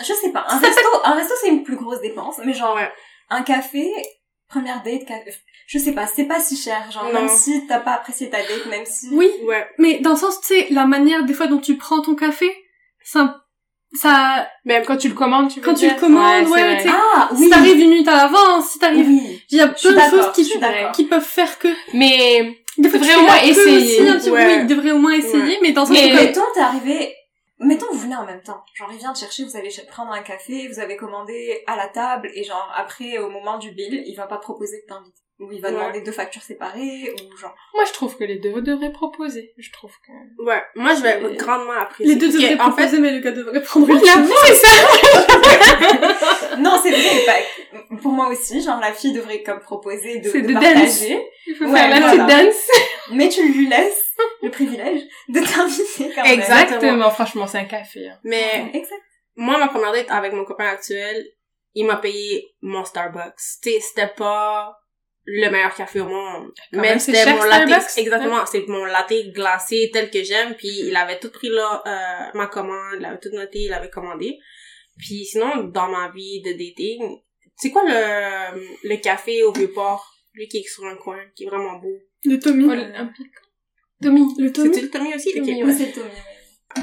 je sais pas, un resto, un resto c'est une plus grosse dépense, mais genre, Ouais. un café, première date, café, je sais pas, c'est pas si cher, genre, Non. même si t'as pas apprécié ta date, même si... Oui, Ouais. mais dans le sens, tu sais, la manière des fois dont tu prends ton café, ça... ça Même quand tu le commandes, tu veux Quand tu le commandes, ouais, vrai. tu sais. Ah, oui! si t'arrives une minute à l'avance, si t'arrives... Oui. Il y a plein de choses qui, qui peuvent faire que... Mais, Des fois, tu Devrait fais au moins essayer. aussi, Ouais. Oui, il devrait au moins essayer, mais dans un Mais- sens, Mettons, t'es arrivé, mettons, vous venez en même temps. Genre, il vient te chercher, vous allez prendre un café, vous avez commandé à la table, et genre, après, au moment du bill, il va pas proposer de t'inviter. Où il va Ouais. demander deux factures séparées, ou genre... Moi, je trouve que les deux devraient proposer. Je trouve que... Ouais, moi je vais grandement apprécier. Les deux que, devraient en fait, proposer, mais le gars devrait prendre une Voilà, chose. c'est ça non, c'est vrai, bah, pour moi aussi, genre la fille devrait comme proposer de, C'est de de partager, Il faut Ouais, faire la voilà. petite danse. mais tu lui laisses le privilège de terminer quand même. Exact. Exactement, franchement, c'est un café. hein. mais Exact. moi, ma première date avec mon copain actuel, il m'a payé mon Starbucks. T'sais, c'était pas le meilleur café au monde. Quand mais c'était mon latte, Starbucks. exactement, c'est mon latte glacé tel que j'aime, puis il avait tout pris là, euh, ma commande, il avait tout noté, il avait commandé. Puis sinon, dans ma vie de dating, c'est quoi le, le café au Vieux-Port? Lui qui est sur un coin, qui est vraiment beau. Le Tommy. Olympique. Tommy. Le Tommy? Le Tommy aussi? Tommy, Ok, ouais. Moi, c'est Tommy.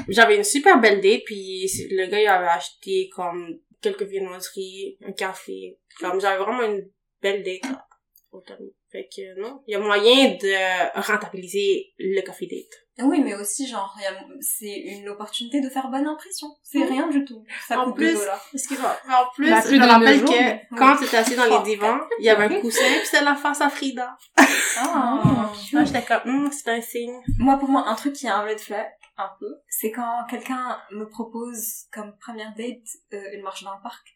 J'avais une super belle date, puis le gars, il avait acheté comme quelques viennoiseries, un café. Comme, j'avais vraiment une belle date là, au Tommy. Fait que, non, il y a moyen de rentabiliser le café date. Oui, mais aussi, genre, a- c'est une opportunité de faire bonne impression. C'est rien du tout. Ça En coûte plus, 2 dollars. Excuse-moi. En plus, Bah, plus je me rappelle que mais- quand t'étais assis dans Oh. les divans, il y avait un coussin, puis c'était la face à Frida. Ah. Là, j'étais comme, Hum, c'est un signe. Moi, pour moi, un truc qui est un red flag, un peu, c'est quand quelqu'un me propose comme première date euh, une marche dans le parc.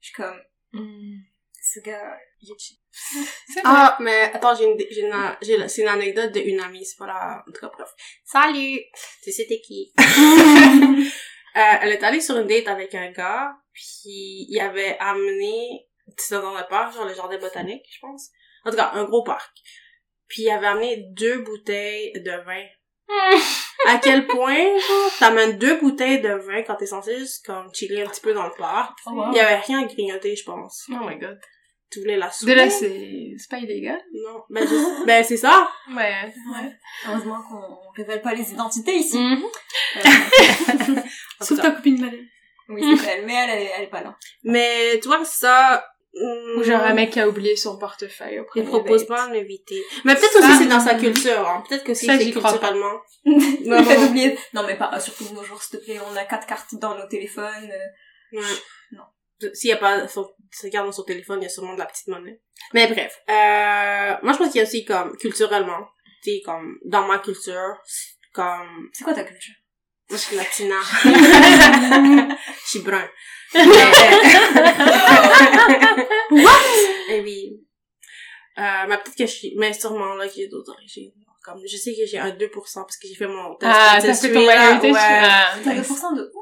Je suis comme, Hmm. ce gars, il est cheap. Ah, mais attends, j'ai une, j'ai une, j'ai, c'est une anecdote d'une amie, c'est pas la, en tout cas, bref. Salut! Tu sais, c'était qui? Euh, elle est allée sur une date avec un gars, puis il avait amené, c'était dans un parc, genre le jardin botanique, je pense. En tout cas, un gros parc. Puis il avait amené deux bouteilles de vin. à quel point, genre, t'amènes deux bouteilles de vin quand t'es censé juste comme chiller un petit peu dans le parc? Oh, wow. Il y avait rien à grignoter, je pense. Oh my god. Tu voulais la soupe? De là, c'est c'est pas illégal. Non. Ben, je- ben c'est ça. Ouais. Ouais. Heureusement qu'on révèle pas les identités ici. Euh, Sauf ta copine Malène. oui, c'est elle, mais elle, elle, est- elle est pas là. Mais tu vois, ça... hum, Ou genre un mec qui a oublié son portefeuille au Il propose pas de m'inviter. Mais peut-être aussi c'est dans sa hum. culture, hein. Peut-être que c'est culturellement. Le fait d'oublier. Non, mais pas, surtout de nos jours, s'il te plaît, on a quatre cartes dans nos téléphones. euh, Ouais. S'il y a pas son, s'il regarde dans son téléphone, il y a sûrement de la petite monnaie. Mais bref. Euh, moi, je pense qu'il y a aussi comme, culturellement, tu sais, comme, dans ma culture, c'est comme, C'est quoi ta culture? moi, je suis latina. je suis brun. What? Eh oui. Euh, mais peut-être que je suis, mais sûrement là, que j'ai d'autres origines. Comme, je sais que j'ai un 2% parce que j'ai fait mon test. Ah, ça fait ton héritage. ouais. Ah, T'as nice. 2% de où?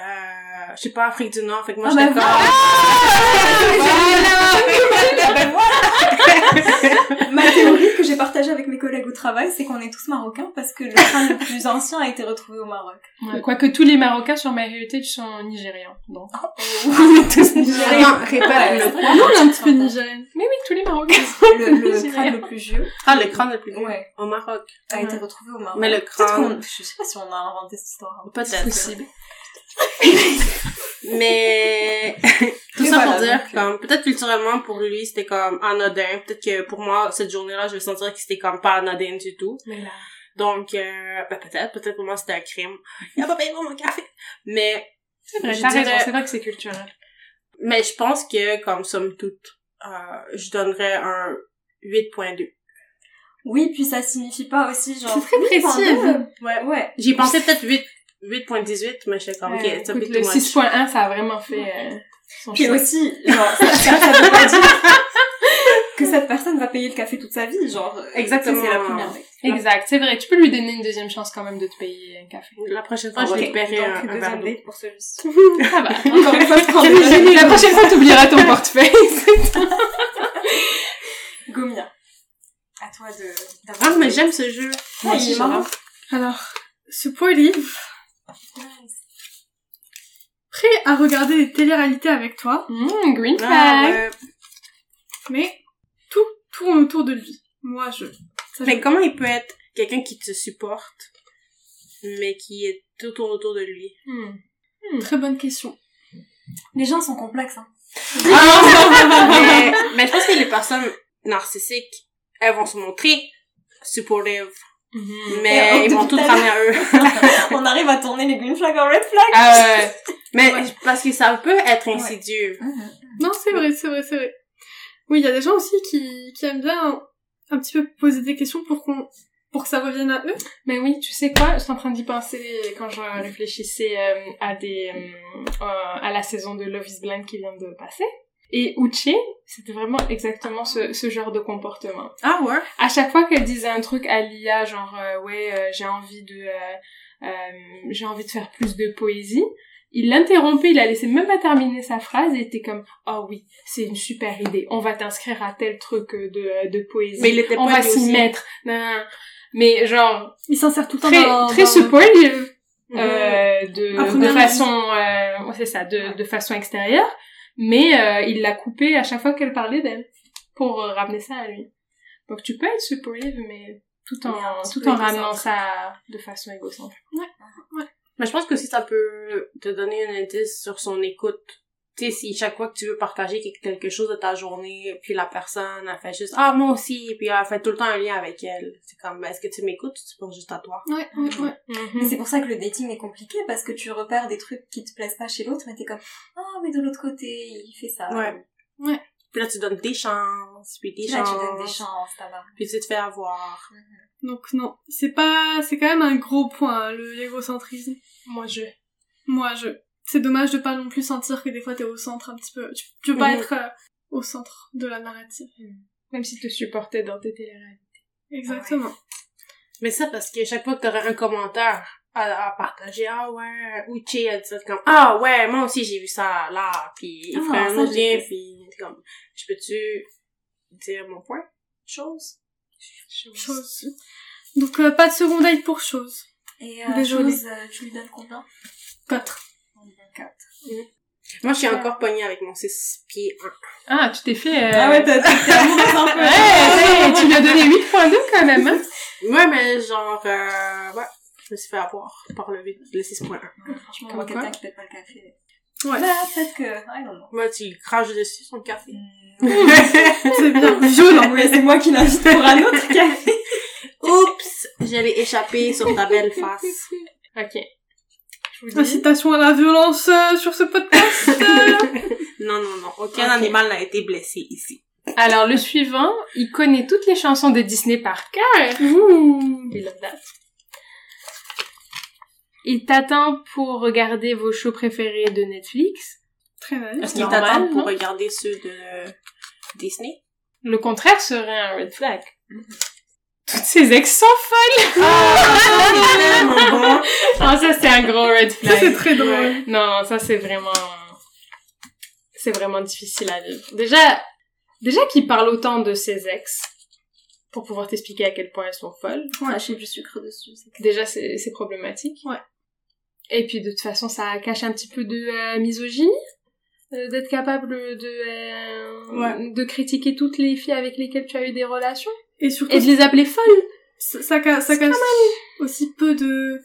Euh, je sais pas, Afrique du Nord, fait que moi, j'étais comme... Ah, ben voilà. Ma théorie que j'ai partagée avec mes collègues au travail, c'est qu'on est tous marocains parce que le crâne le plus ancien a été retrouvé au Maroc. Ouais, Quoique tous les Marocains sur MyHeritage sont nigérians. Donc. On est tous nigériens. Le. Nous, on est un petit peu nigérienne. Mais oui, tous les Marocains. Le, le crâne le plus vieux, Ah, le crâne le plus vieux. ouais, Au Maroc. a été retrouvé au Maroc. Mais le crâne- je sais pas si on a inventé cette histoire. hein. Peut-être. possible. Mais tout ça voilà, pour dire, donc, comme peut-être culturellement pour lui c'était comme anodin, peut-être que pour moi cette journée-là je vais sentir que c'était comme pas anodin du tout. Donc euh, ben, peut-être, peut-être pour moi c'était un crime. Il a pas payé pour mon café. Mais C'est vrai, dirais- c'est vrai que c'est culturel. mais je pense que comme somme toute, euh, je donnerais un 8.2. oui, puis ça signifie pas aussi genre. C'est très précis. Ouais. Ouais. J'y pensais peut-être 8 8.18 mais j'étais comme Ouais, ok, ça Écoute, fait le too much. 6.1, ça a vraiment fait euh, son Puis choix. aussi, genre, ça, ça, ça veut pas dire que cette personne va payer le café toute sa vie, genre. euh, Exactement. sais, C'est la première date. Exact, c'est vrai. Tu peux lui donner une deuxième chance quand même de te payer un café. La prochaine fois, je Ok, vais te donc, un, un verre d'eau. pour celui-ci. Ça va. Encore une fois, je prends C'est. La prochaine fois, t'oublieras ton portefeuille. Gomia. À toi de, Ah, mais j'aime ce jeu. Moi. Alors, ce poili, date. Prêt à regarder des téléréalités avec toi, Mmh, green flag. Ah, ouais. mais tout tourne autour de lui. Moi, je... ça, Mais je- comment il peut être quelqu'un qui te supporte, mais qui est tout tourne autour de lui? Hmm. Très bonne question. Les gens sont complexes, hein. mais, mais je pense que les personnes narcissiques, elles vont se montrer supportive, Mhm. mais ils vont tout ramener à eux. On arrive à tourner les green flags en red flags. Ah ouais. mais Ouais. parce que ça peut être insidieux. Non, c'est vrai, c'est vrai, c'est vrai. Oui, il y a des gens aussi qui, qui aiment bien un petit peu poser des questions pour qu'on pour que ça revienne à eux. Mais oui, tu sais quoi, je suis en train d'y penser quand je réfléchissais euh, à des euh, euh, à la saison de Love is Blind qui vient de passer. Et Uchi, c'était vraiment exactement ce, ce genre de comportement. Ah ouais? À chaque fois qu'elle disait un truc à Lia, genre euh, ouais, euh, j'ai envie de euh, j'ai envie de faire plus de poésie, il l'interrompait, il a laissé même pas terminer sa phrase et était comme oh oui, c'est une super idée, on va t'inscrire à tel truc de de poésie. Mais il était on va s'y mettre. Mais genre Ils s'en servent tout le temps très dans, très dans- supportive euh, de de façon euh, c'est ça de de façon extérieure mais euh, il l'a coupé à chaque fois qu'elle parlait d'elle pour euh, ramener ça à lui. Donc tu peux être supportive mais tout en tout en ramenant ça de façon égocentrique. Mais je pense que si ça peut te donner un indice sur son écoute. Tu sais, si chaque fois que tu veux partager quelque- chose de ta journée, puis la personne, elle fait juste, ah, moi aussi, puis elle fait tout le temps un lien avec elle. C'est comme, ben, est-ce que tu m'écoutes ou tu penses juste à toi? Ouais, ouais, ouais. Mais c'est pour ça que le dating est compliqué parce que tu repères des trucs qui te plaisent pas chez l'autre mais t'es comme ah mais de l'autre côté il fait ça. Ouais. Puis là, tu donnes des chances, puis des Là chances. tu donnes des chances là-bas. Puis tu te fais avoir. Donc non, c'est pas, c'est quand même un gros point, hein, le l'égocentrisme. moi je Moi, je, c'est dommage de pas non plus sentir que des fois t'es au centre un petit peu. Tu, tu veux pas être euh, au centre de la narrative. même si tu te supportais dans tes télé Exactement. Mais ça, parce que chaque fois que t'aurais un commentaire à, à partager, ah ouais, Uchi a dit ça, comme, ah ouais, moi aussi j'ai vu ça là, puis il Ah, ferait un autre lien, puis comme, je peux-tu dire mon point? Chose? Chose. Donc euh, pas de second date pour chose. Et euh, Désolée. chose, euh, tu lui donnes combien? 4. Quatre. Moi, je suis Ouais. encore pognée avec mon 6 pieds 1. ah tu t'es fait euh... Ah ouais t'as t'es amoureuse un peu. ouais, ouais, tu lui as donné 8.2 quand même hein Ouais, mais genre, euh, ouais, je me suis fait avoir par le, vide- le 6.1. Ouais, Franchement Comme moi quelqu'un qui pète pas le café. Ouais. Bah peut-être que I don't know. Moi, tu lui craches dessus son café. C'est bien. Violent. Ouais, c'est moi qui l'invite pour un autre café. Oups! J'allais échapper sur ta belle face. ok Incitation à la violence euh, sur ce podcast. Non, non, non. Aucun animal n'a été blessé ici. alors le suivant il connaît toutes les chansons de Disney par cœur Ouh. Il t'attend pour regarder vos shows préférés de Netflix. Très bien. Est-ce qu'il t'attend pour regarder ceux de Disney? Le contraire serait un red flag. Toutes ces ex sont folles! bon. Ah, ça c'est un gros red Ça c'est flag. très drôle. Non, non, ça c'est vraiment... C'est vraiment difficile à vivre. Déjà, déjà qu'il parle autant de ses ex, pour pouvoir t'expliquer à quel point elles sont folles. Cracher du sucre dessus. Déjà, c'est c'est problématique. Ouais. Et puis, de toute façon, ça cache un petit peu de euh, misogynie. euh, D'être capable de, euh, Ouais. de critiquer toutes les filles avec lesquelles tu as eu des relations. Et surtout, Et de les appeler folles. ça, ça, ca- ça casse aussi peu de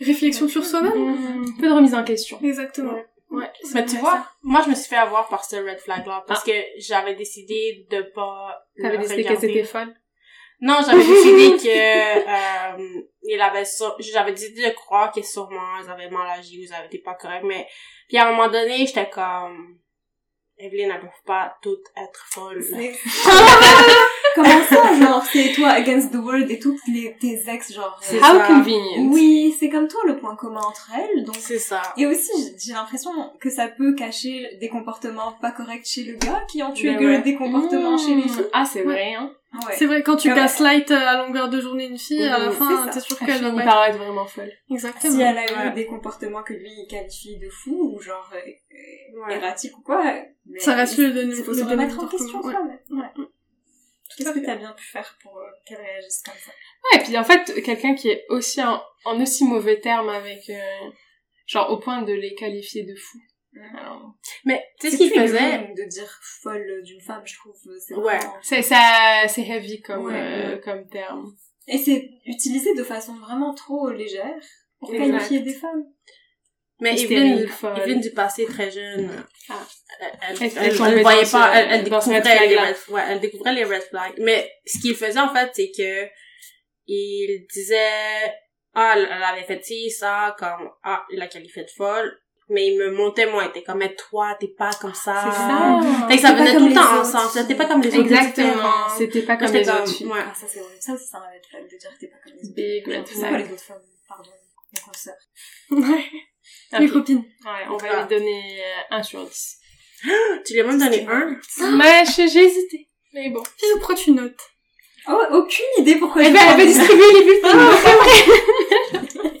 réflexion sur soi-même. Mmh, peu de remise en question. Exactement. Ouais. Mais tu vois, ça. moi, je me suis fait avoir par ce red flag-là parce que j'avais décidé de pas T'avais décidé qu'elle regarder. était folle? Non, j'avais décidé que euh, il avait ça. J'avais décidé de croire que sûrement ils avaient mal agi ou ils avaient été pas corrects, mais puis à un moment donné, j'étais comme Evelyne, elles peuvent pas toutes être folles. Comment ça, genre, c'est toi against the world et toutes les, tes ex, genre... C'est euh, How ça. convenient. Oui, c'est comme toi le point commun entre elles, donc... C'est ça. Et aussi, j'ai- l'impression que ça peut cacher des comportements pas corrects chez le gars qui ont tué Mais que ouais. des comportements chez les filles. Ah, c'est vrai, hein. Ouais. C'est vrai, quand tu gaslight euh, à longueur de journée une fille, à la fin, t'es sûr Elle qu'elle va finit pas par être vraiment folle. Exactement. Si elle a eu des comportements que lui il qualifie de fous ou genre euh, euh, Ouais. erratiques ou quoi, mais Ça reste le donner. il faut le se remettre en question monde. soi-même. Ouais. Qu'est-ce que t'as bien pu faire pour euh, qu'elle réagisse comme ça? Ouais, et puis en fait, quelqu'un qui est aussi en, en aussi mauvais termes avec... euh, genre, au point de les qualifier de fous. Alors, Mais tu sais ce qu'il faisait de dire folle d'une femme, je trouve. C'est Ouais. vraiment- c'est ça, c'est heavy comme, Ouais, euh, ouais. comme terme. Et c'est utilisé de façon vraiment trop légère pour Exact. qualifier des femmes. Mais Evelyne. Evelyne du passé très jeune, Ah. elle, elle, Elle- elle, voyait pas, elle, elle découvrait les red, ouais, elle découvrait les red flags. Mais ce qu'il faisait en fait, c'est que il disait ah elle, avait fait ci ça comme ah il a qualifié de folle mais il me montait moins. Il était comme, mais toi, t'es pas comme ça. C'est ça. Fait que ça venait tout le temps autres. ensemble. C'était pas comme les autres. Exactement. C'était pas comme les comme- autres ouais. Ah, ça c'est horrible. Ça aussi, c'est un red flag de dire que t'es pas comme les autres. Big les autres femmes, pardon. Mes consoeurs. Ouais. Ok. Mes copines. Ouais, on va Ah. lui donner euh, 1 sur 10. Tu lui as même donné un? Mais j'ai hésité. Mais bon. Puis pourquoi tu notes Oh, aucune idée pourquoi Eh ben, elle va distribuer les bulletins.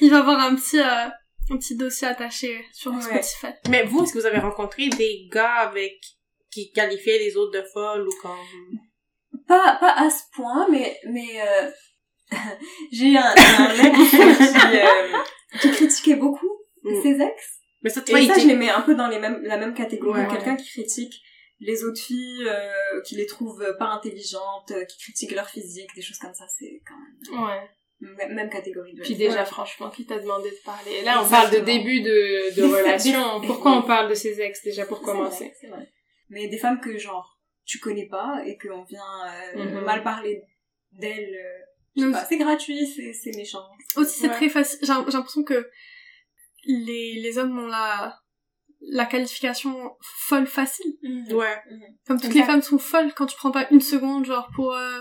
Il va avoir un petit, euh, un petit dossier attaché sur Ouais. Spotify. Mais vous, est-ce que vous avez rencontré des gars avec, qui qualifiaient les autres de folles ou comme... Pas, pas à ce point, mais, mais, euh, j'ai un, un mec qui, euh, qui critiquait beaucoup Mm. ses ex. Mais ça, tu vois, Et il ça, je les mets un peu dans les mêmes, la même catégorie. Ouais. Quelqu'un qui critique les autres filles, euh, qui les trouve pas intelligentes, euh, qui critique leur physique, des choses comme ça, c'est quand même Ouais. même, même catégorie de Puis déjà, Ouais. franchement, qui t'a demandé de parler? Là, on parle de début de, de relation. Pourquoi on parle de ses ex, déjà, pour vrai, commencer? c'est vrai. Mais des femmes que, genre, tu connais pas et qu'on vient euh, Mhm. mal parler d'elles, euh, pas, c'est gratuit, c'est c'est méchant. Aussi, c'est Ouais. très facile. J'ai l'impression que les, les hommes ont la, la qualification folle facile. Ouais. Comme toutes Exact. les femmes sont folles quand tu prends pas une seconde, genre, pour, euh,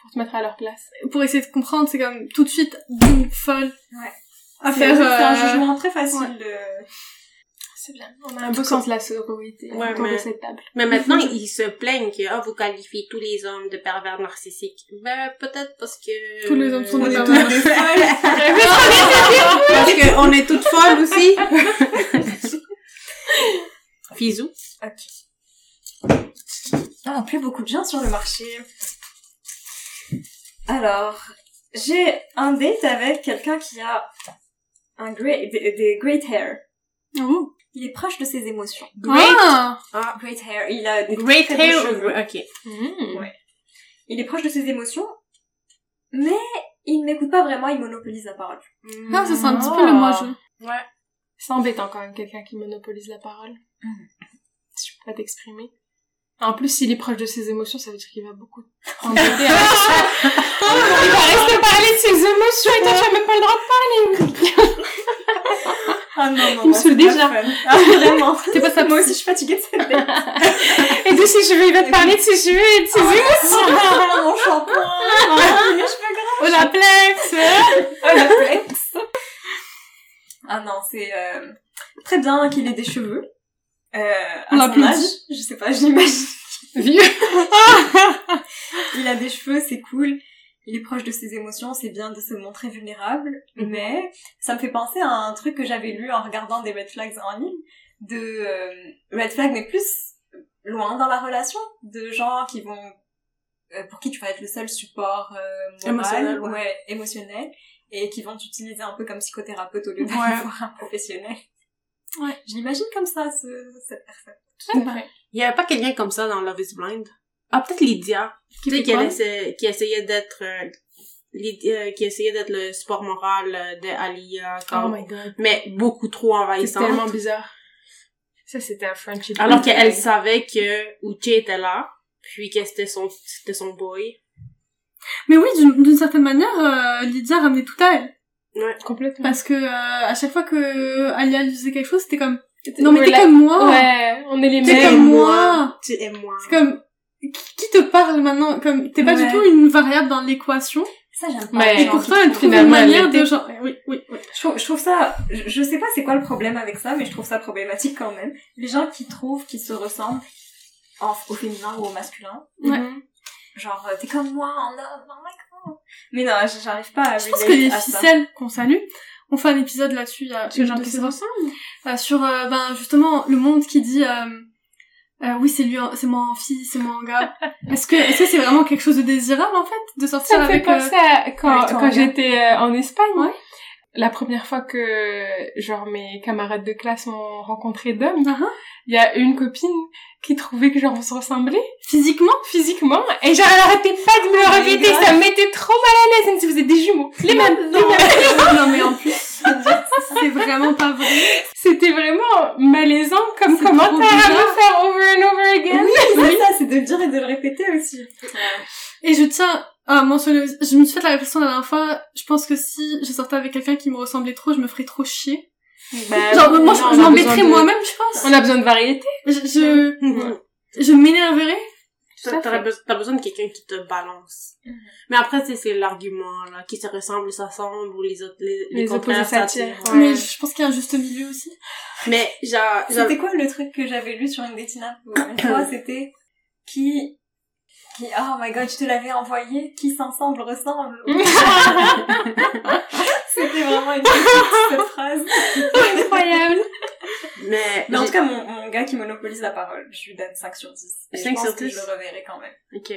Pour te mettre à leur place. pour essayer de comprendre, c'est comme tout de suite, boum, folle. Ouais. À C'est faire, c'est un euh, jugement très facile ouais. de... C'est bien. On a un beau sens de la sororité Ouais, autour mais- de cette table. Mais maintenant, ils se plaignent que, ah, vous qualifiez tous les hommes de pervers narcissiques. Ben, peut-être parce que... Tous les hommes sont On des pervers. folles. parce qu'on est toutes folles aussi. Fizou. Ok. Ah, plus beaucoup de gens sur le marché. Alors, j'ai un date avec quelqu'un qui a un great, des, des great hair. Oh. Il est proche de ses émotions. Great. Ah! Ah. Great hair. Il a des Great très beaux hair. cheveux. Ok. Mmh. Ouais. Il est proche de ses émotions, mais il n'écoute pas vraiment, il monopolise la parole. Ah, ça c'est un petit peu le moi-je. Ouais. C'est embêtant quand même, quelqu'un qui monopolise la parole. Si je peux pas t'exprimer. En plus, s'il est proche de ses émotions, ça veut dire qu'il va beaucoup t'embêter. avec ça. il va rester parler de ses émotions et toi, tu as même pas le droit de parler. Ah non, non, Il me saoule déjà. Ah, vraiment. C'est pas ça. Moi aussi, je suis fatiguée de cette date. Et de ses cheveux, il va te parler de ses cheveux et de ses émotions. Ah, mon shampoing. Ah, mes cheveux gras. Olaplex Oh, la flex. Ah non, c'est euh, très bien qu'il ait des cheveux. Euh, à On son âge, je sais pas, j'imagine. Vieux. Il a des cheveux, c'est cool. Il est proche de ses émotions, c'est bien de se montrer vulnérable. Mais ça me fait penser à un truc que j'avais lu en regardant des red flags en ligne. De euh, red flags, mais plus loin dans la relation. De gens qui vont... euh, pour qui tu vas être le seul support euh, moral, Émotionnel, ouais. ouais, émotionnel. Et qui vont t'utiliser un peu comme psychothérapeute au lieu d'aller Ouais. voir un professionnel. Ouais. Je l'imagine comme ça, ce, cette personne. Tout à fait. Il y avait pas quelqu'un comme ça dans Love is Blind? Ah, peut-être Lydia. Qui Tu sais, fait qu'elle quoi? essaie- qui essayait d'être, euh, Lydia- qui essayait d'être le support moral euh, de Alia, comme- Oh my god. mais beaucoup trop C'est envahissante. tellement bizarre. Ça, c'était un friendship. Alors qu'elle savait que Uchi était là, puis que c'était son, c'était son boy. Mais oui, d'une d'une certaine manière, euh, Lydia ramenait tout à elle. Ouais. Complètement. Parce que euh, à chaque fois que Alia lui disait quelque chose, c'était comme non mais t'es comme moi. Ouais, on est les T'es mêmes. comme moi. Tu es moi. C'est comme qui, te parle maintenant comme t'es pas Ouais. du tout une variable dans l'équation? Ça, j'aime pas. Et pourtant elle trouve une manière de genre oui oui oui. Je trouve, je trouve ça, je, je sais pas c'est quoi le problème avec ça, mais je trouve ça problématique quand même. Les gens qui trouvent qu'ils se ressemblent en, au féminin ou au masculin. Ouais. Genre, euh, t'es comme moi en homme, oh my god. Mais non, j'arrive pas à Je pense que les ficelles qu'on salue, on fait un épisode là-dessus il y a Sur les gens qui se ressemblent. euh, sur euh, ben justement le monde qui dit euh, euh, oui c'est lui en- c'est moi en fille c'est moi en gars est-ce que est-ce que c'est vraiment quelque chose de désirable en fait de sortir Ça me fait euh, penser à quand, quand j'étais euh, en Espagne. Ouais. La première fois que, genre, mes camarades de classe m'ont rencontré d'hommes, uh-huh. il y a une copine qui trouvait que genre on se ressemblait physiquement? Physiquement. Et genre elle arrêtait pas de me le Oh répéter, ça me mettait trop mal à l'aise, elle me disait vous êtes des jumeaux, les mêmes, non, mêmes. non mais en plus c'est vraiment pas vrai. C'était vraiment malaisant comme commentaire à me faire over and over again. Oui, c'est ça, c'est de le dire et de le répéter aussi. et je tiens à mentionner aussi- je me suis fait la réflexion la dernière fois je pense que si je sortais avec quelqu'un qui me ressemblait trop je me ferais trop chier Bah, Genre, moi, non, je, m'embêterais de- moi-même, je pense. On a besoin de variété. Je, je, Mhm. je m'énerverais. T'aurais fait. besoin, t'as besoin de quelqu'un qui te balance. Mais après, c'est l'argument, là, qui se ressemble, s'assemble, ou les autres, les, les, Les opposés s'attirent. s'attirent. Mais je pense qu'il y a un juste milieu aussi. Mais, genre, C'était quoi le truc que j'avais lu sur une dating app? Une fois C'était qui qui oh my god, je te l'avais envoyé, qui s'ensemble ressemble. C'était vraiment une petite phrase. Incroyable. mais, Mais en tout cas, mon, mon gars qui monopolise la parole, je lui donne 5 sur 10. Et 5 je pense sur que 10? je le reverrai quand même. ok.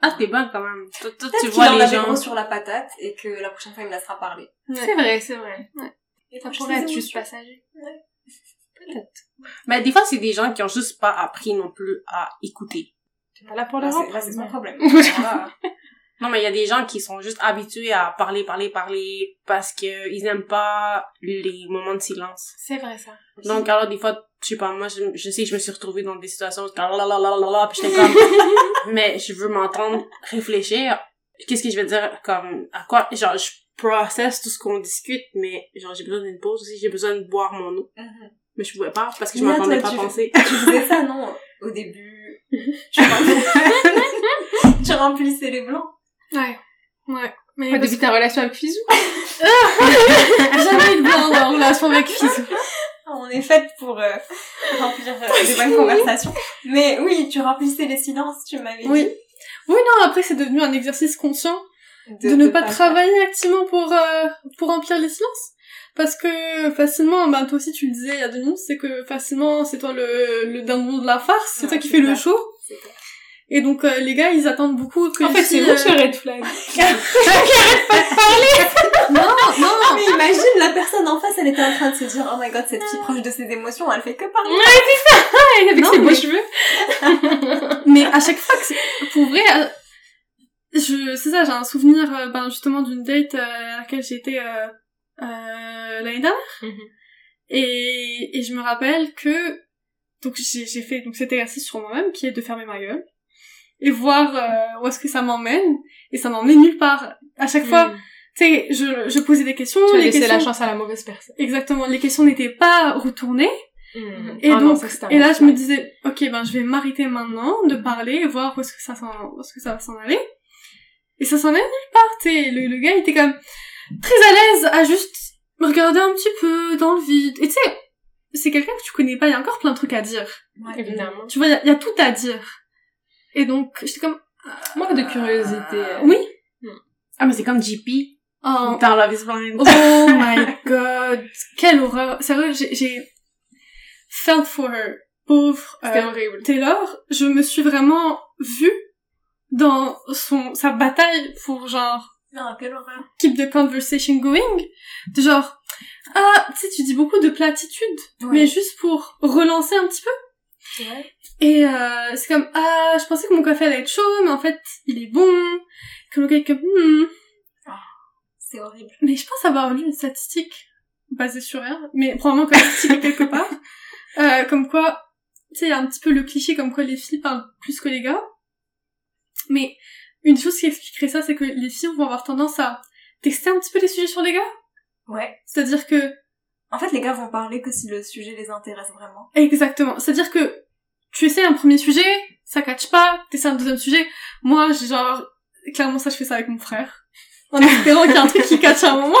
Ah, t'es bonne quand même. Toi, toi, tu vois les gens. sur la patate et que la prochaine fois il me laissera parler. C'est vrai, c'est vrai. Et Ça pourrait être juste passager. Ouais. Peut-être. Mais des fois, c'est des gens qui ont juste pas appris non plus à écouter. T'es pas là pour Là, le c'est- là, c'est son problème. Voilà. Non, mais il y a des gens qui sont juste habitués à parler, parler, parler parce que ils aiment pas les moments de silence. C'est vrai, ça. Donc, alors, des fois, je sais pas, moi, je, je sais que je me suis retrouvée dans des situations où j'étais puis j'étais comme, mais je veux m'entendre réfléchir. Qu'est-ce que je vais dire, comme, à quoi, genre, je processe tout ce qu'on discute, mais, genre, j'ai besoin d'une pause aussi, j'ai besoin de boire mon eau. Mhm. Mais je pouvais pas parce que je toi, pas tu- penser. Tu faisais ça, non Au début, tu, remplis... tu remplissais les blancs. Ouais. Ouais. Mais Au début de ta relation avec Fizou. jamais de blanc dans la relation avec Fizou. On est faite pour euh, remplir euh, des bonnes conversations. Mais oui, tu remplissais les silences, tu m'avais Oui. dit. Oui, non, après, c'est devenu un exercice conscient de, ne pas travailler activement pour, euh, pour remplir les silences. Parce que facilement, bah, toi aussi tu le disais il y a deux minutes, c'est que facilement, c'est toi le, le dindon de la farce, c'est Ouais, toi qui c'est fais le ça. show. C'est. Et donc, euh, les gars, ils attendent beaucoup que En fait, c'est euh, ce red flag. Non, non, Mais imagine, la personne en face, elle était en train de se dire, oh my god, cette fille proche de ses émotions, elle fait que parler. avec Non, ses beaux mais- cheveux. mais à chaque fois que c'est, pour vrai, euh, je, c'est ça, j'ai un souvenir, euh, ben, justement, d'une date euh, à laquelle j'ai été, euh, euh, l'année dernière. Mhm. Et, et je me rappelle que donc j'ai fait donc cet exercice sur moi-même qui est de fermer ma gueule et voir euh, où est-ce que ça m'emmène et ça m'emmène nulle part. À chaque fois, Mm. tu sais, je, je posais des questions, Tu as les laissé questions la chance à la mauvaise personne. exactement, les questions n'étaient pas retournées Mm. et Ah non, donc ça, et là je me disais OK, ben je vais m'arrêter maintenant de parler et voir où est-ce que ça s'en où est-ce que ça va s'en aller. Et ça s'en est nulle part, tu sais, le, le gars il était comme très à l'aise à juste regarder un petit peu dans le vide. Et tu sais, c'est quelqu'un que tu connais pas, il y a encore plein de trucs à dire. Ouais. Évidemment. Tu vois, il y, a- il y a tout à dire. Et donc, j'étais comme... Manque de curiosité. euh. Oui. Ah, mais c'est comme JP Oh, dans Love is Blind. oh my god. Quelle horreur. Sérieux, j'ai, j'ai felt for her. Pauvre C'était euh, horrible. Taylor. Je me suis vraiment vue dans son, sa bataille pour genre Non, quelle horreur. keep the conversation going. De genre, ah, tu sais, tu dis beaucoup de platitudes, mais juste pour relancer un petit peu. vrai. Et euh, c'est comme, ah, je pensais que mon café allait être chaud, mais en fait, il est bon. Comme le comme, hmm. C'est horrible. Mais je pense avoir lu une statistique basée sur rien, mais probablement la statistique est quelque part. Euh, comme quoi, tu sais, un petit peu le cliché comme quoi les filles parlent plus que les gars. Mais une chose qui expliquerait ça, c'est que les filles vont avoir tendance à tester un petit peu les sujets sur les gars. Ouais. C'est-à-dire que, En fait, les gars vont parler que si le sujet les intéresse vraiment. exactement, c'est-à-dire que tu essaies un premier sujet, ça catch pas, t'essaies un deuxième sujet. Moi, j'ai genre, clairement ça, je fais ça avec mon frère. En espérant qu'il y a un truc qui catch à un moment.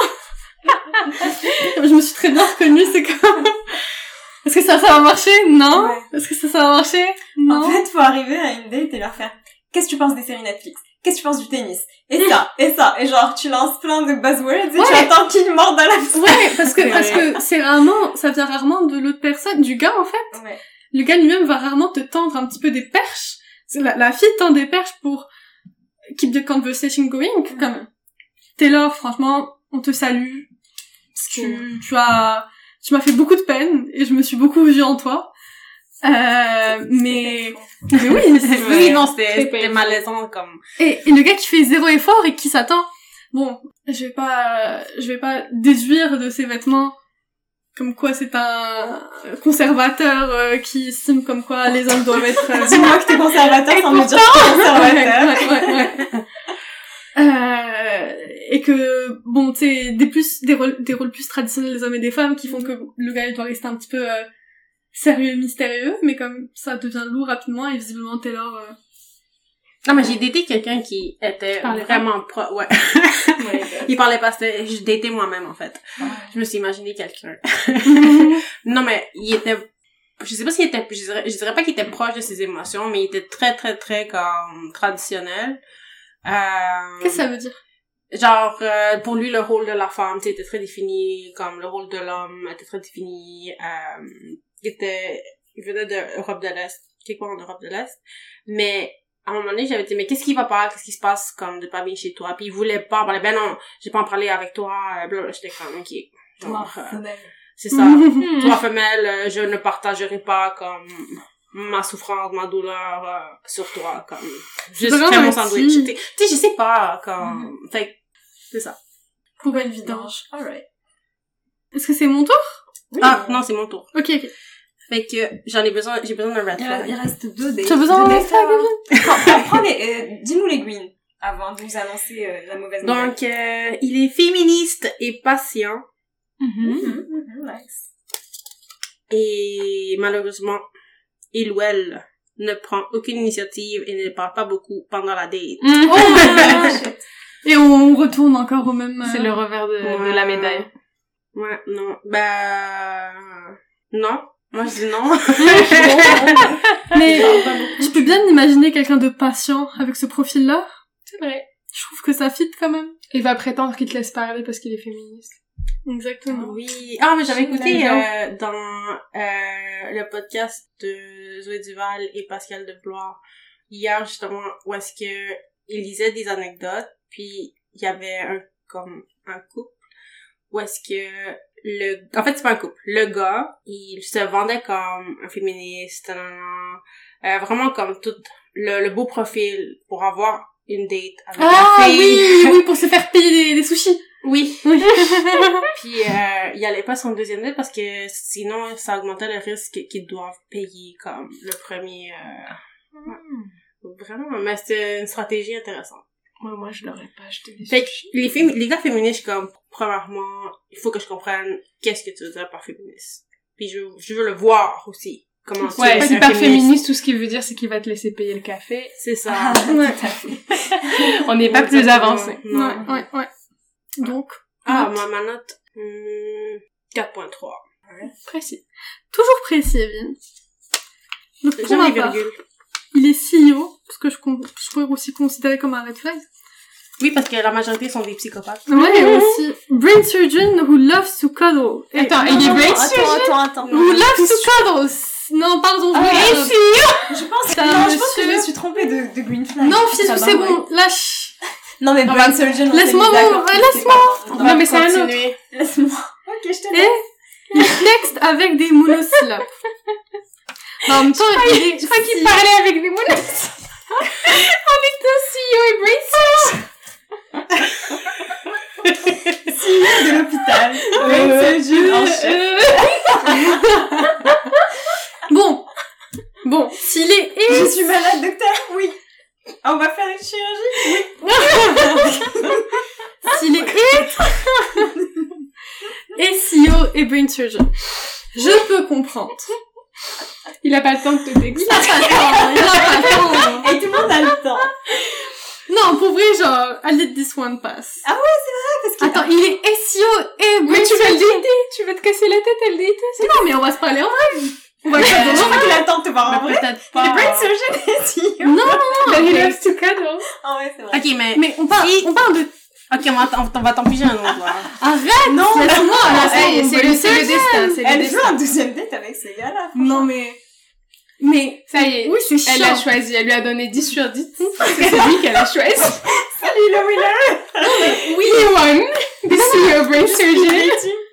je me suis très bien reconnue, c'est comme... Est-ce que ça, ça va marcher? Non. Ouais. Est-ce que ça, ça va marcher? Non. En fait, faut arriver à une date et leur faire Qu'est-ce que tu penses des séries Netflix? Qu'est-ce que tu penses du tennis? Et ça, et ça. Et genre, tu lances plein de buzzwords et tu Ouais. attends qu'ils mordent à la fin. Ouais, parce que, parce que c'est rarement, ça vient rarement de l'autre personne, du gars, en fait. Ouais. Le gars lui-même va rarement te tendre un petit peu des perches. La, la fille tend des perches pour keep the conversation going, comme Taylor, franchement, on te salue. Tu, tu as, tu m'as fait beaucoup de peine et je me suis beaucoup vue en toi. Euh, mais, mais oui, c'est. Oui, non, c'était malaisant comme... Et, et le gars qui fait zéro effort et qui s'attend, bon, je vais pas, je vais pas déduire de ses vêtements comme quoi c'est un conservateur euh, qui estime comme quoi les hommes doivent être. euh, Dis-moi que t'es conservateur sans me dire que t'es conservateur. ouais, ouais, ouais, ouais. Euh, et que bon tu sais des plus des rôles des rôles plus traditionnels des hommes et des femmes qui font que le gars il doit rester un petit peu euh, sérieux et mystérieux mais comme ça devient lourd rapidement et visiblement Taylor euh, Non, mais j'ai daté quelqu'un qui était vraiment pro, ouais. Ouais, Il parlait pas, c'était, j'ai daté moi-même, en fait. Je me suis imaginé quelqu'un. non, mais il était, je sais pas s'il était, je dirais, je dirais pas qu'il était proche de ses émotions, mais il était très, très, très, comme, traditionnel. Euh, qu'est-ce que ça veut dire? Genre euh, pour lui le rôle de la femme tu sais, était très défini comme le rôle de l'homme était très défini euh, était il venait de Europe de l'Est quelque part en Europe de l'Est. Mais à un moment donné j'avais dit mais qu'est-ce qui va pas? Qu'est-ce qui se passe comme de pas bien chez toi? Puis il voulait pas en parler. Ben non j'ai pas en parler avec toi euh, blablabla. j'étais comme ok. Genre, Toi, euh, femelle. c'est ça. Toi femelle euh, je ne partagerai pas comme ma souffrance ma douleur euh, sur toi comme juste fais mon sandwich. tu sais je sais pas comme fait que c'est ça. Pour une vidange. Alright. est-ce que c'est mon tour? Oui, ah non c'est mon tour ok ok fait que j'en ai besoin j'ai besoin d'un red Il, flag il reste deux dates. Tu as besoin d'un red flag, à- Prends- les, euh, dis-nous les greens avant de nous annoncer euh, la mauvaise nouvelle. donc euh, il est féministe et patient. Mhm, mhm, nice. et malheureusement il ou elle ne prend aucune initiative et ne parle pas beaucoup pendant la date Mhm. Ah, shit. et on retourne encore au même C'est le revers de, de la médaille. Ouais non. Bah non. Moi je dis non. Mais je peux bien imaginer quelqu'un de patient avec ce profil là C'est vrai. je trouve que ça fit quand même. Il va prétendre qu'il te laisse parler parce qu'il est féministe. exactement. Oui. Ah, mais j'avais écouté euh, dans euh, le podcast de Zoé Duval et Pascal Deblois hier, justement, où est-ce que ils lisaient des anecdotes, puis il y avait un, comme, un couple, où est-ce que le, en fait, c'est pas un couple. Le gars, il se vendait comme un féministe. Euh, vraiment comme tout le, le beau profil pour avoir une date avec ah la fille. oui oui pour se faire payer des, des sushis Oui. oui Puis euh, il allait pas son deuxième date parce que sinon ça augmentait le risque qu'ils doivent payer comme le premier. Euh... ouais. Vraiment, mais c'était une stratégie intéressante. Moi, moi, je l'aurais pas acheté des Fait que les, fémi- les gars féministes, comme premièrement, il faut que je comprenne qu'est-ce que tu veux dire par féministe. Puis je, je veux le voir aussi. Comment tu Ouais, es c'est pas féministe, tout ce qu'il veut dire, c'est qu'il va te laisser payer le café. C'est ça. Ah, Ouais. tout à fait. On n'est pas plus avancé. Non. ouais ouais ouais donc Ah, note. ma, ma note, hmm, 4.3. Précis. toujours précis Evelyne donc pour Jamais ma part, virgule. Il est CEO ce que je, je pourrais aussi considérer comme un red flag Oui, parce que la majorité sont des psychopathes. Ouais, aussi brain surgeon who loves to cuddle. Et- Attends, non, il est non, brain non, Attends, attends, attends. Who loves to cuddle. Non, pardon. Ah, euh, Je pense, non, je pense que je me suis trompée de, de green flag. Non, va, c'est ouais. bon. Lâche. Non, mais Brain Surgeon, on Laisse-moi laisse-moi. Non, mais c'est un autre. Laisse-moi. Ok, je te Et il texte avec des monosyllabes. Non, en même temps. Je crois qu'il parlait avec des monosyllabes. On est au CEO et Brain de l'hôpital. Brain Surgeon en chef. Bon. Bon, s'il est... Je suis malade, docteur Oui. On va faire une chirurgie S'il est et CEO et brain surgeon. Je peux comprendre. Il a pas le temps de te Il texter. a pas le temps, il a pas le temps. Et tout le monde a le temps. Non, pour vrai, genre, I let this one pass. Ah ouais, Parce qu'il Attends, il est SEO et Mais tu vas le dater, tu vas te casser la tête à le dater. c'est- Non, mais on va se parler en vrai. On va le faire je demain. crois qu'il attend de te voir en vrai. Peut-être Il est pas. Surgeon et CEO. Non, non, non. But he loves to cuddle. Ah ouais, c'est vrai. Ok, mais... Mais on parle, Si. on parle de... Ok, on va, t'en- piger un autre. Arrête Non, c'est le, c'est le destin, Elle veut un deuxième date avec ce gars-là. Non, mais... Mais... Ça y est. Oui, c'est chiant. Elle l'a choisi, elle lui a donné 10 sur 10. C'est lui qu'elle a choisi. Salut le winner Oui, he won. The CEO brain surgeon.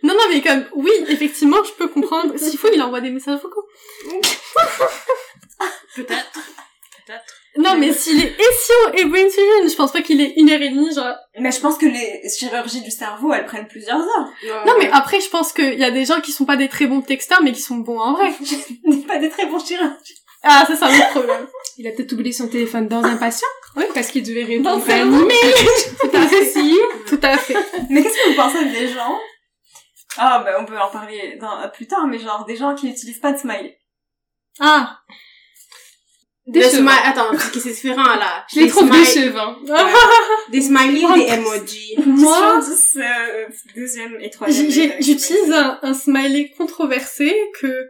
Non, non, mais comme... Oui, effectivement, je peux comprendre. S'il faut, il envoie des messages vocaux. Peut-être. Peut-être. Non, mais s'il est SEO et brain surgeon, je pense pas qu'il est une heure et demie, genre... Mais je pense que les chirurgies du cerveau, elles prennent plusieurs heures. Non, mais après, je pense qu'il y a des gens qui sont pas des très bons texteurs, mais qui sont bons en vrai. Je n'ai pas des très bons chirurgiens. Ah, ça, c'est un autre problème. Il a peut-être oublié son téléphone dans un patient. Oui, parce qu'il devait répondre Dans à un. Tout à fait. Tout à fait. Mais qu'est-ce que vous pensez des gens? Ah, bah on peut en parler dans, plus tard, mais genre des gens qui n'utilisent pas de smiley. Ah. Le Décevant. smile, attends, parce que c'est différent, là. Je les Des trouve décevants. Des smileys ou des emojis? Moi, Sur 10, euh, deuxième et troisième. j'ai- j'utilise un, un smiley controversé que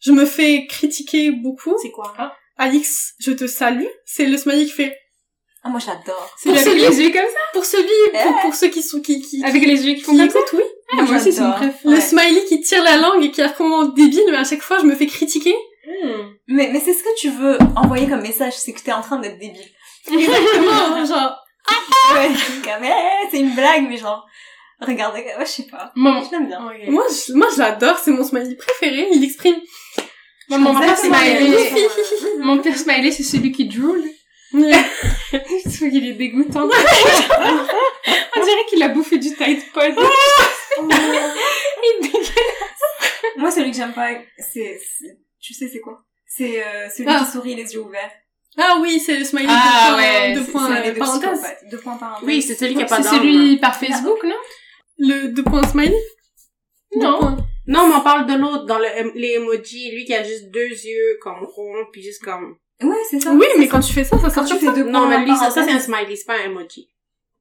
je me fais critiquer beaucoup. C'est quoi? Alix, je te salue. C'est le smiley qui fait Ah, moi j'adore. C'est avec celui- les yeux comme ça? pour celui pour, pour ceux qui sont qui qui, Avec les yeux qui font qui comme ça? écoutent, oui. Ah, moi aussi, c'est une j'adore. préf. Le Ouais. smiley qui tire la langue et qui a comment débile, mais à chaque fois je me fais critiquer. Mais, mais c'est ce que tu veux envoyer comme message, c'est que t'es en train d'être débile. Exactement, genre. Ouais, comme, eh, c'est une blague, mais genre, regardez, ouais, je sais pas. Mon, Je l'aime bien. Moi, je, moi, je l'adore, c'est mon smiley préféré. Il exprime. mon, Exactement, smiley, mon pire smiley, c'est celui qui drool. Ouais. Je trouve qu'il est dégoûtant. On dirait qu'il a bouffé du Tide Pod. Il dégueule. Moi, celui que j'aime pas, c'est- tu sais, c'est quoi? C'est, euh, celui Ah. qui sourit les yeux ouverts. Ah oui, c'est le smiley Ah de points, ouais, de euh, parenthèses. psychopathes. Deux points parenthèses. Oui, c'est celui qui a pas C'est celui par Facebook, non? Le deux points smiley? Deux Non. points. Non, mais on parle de l'autre, dans le, les emojis, lui qui a juste deux yeux comme ronds, puis juste comme... Ouais, c'est ça. Oui, mais quand tu fais ça, ça sort tu comme fais ça. deux Non, points mais lui, ça, ça c'est un smiley, c'est pas un emoji.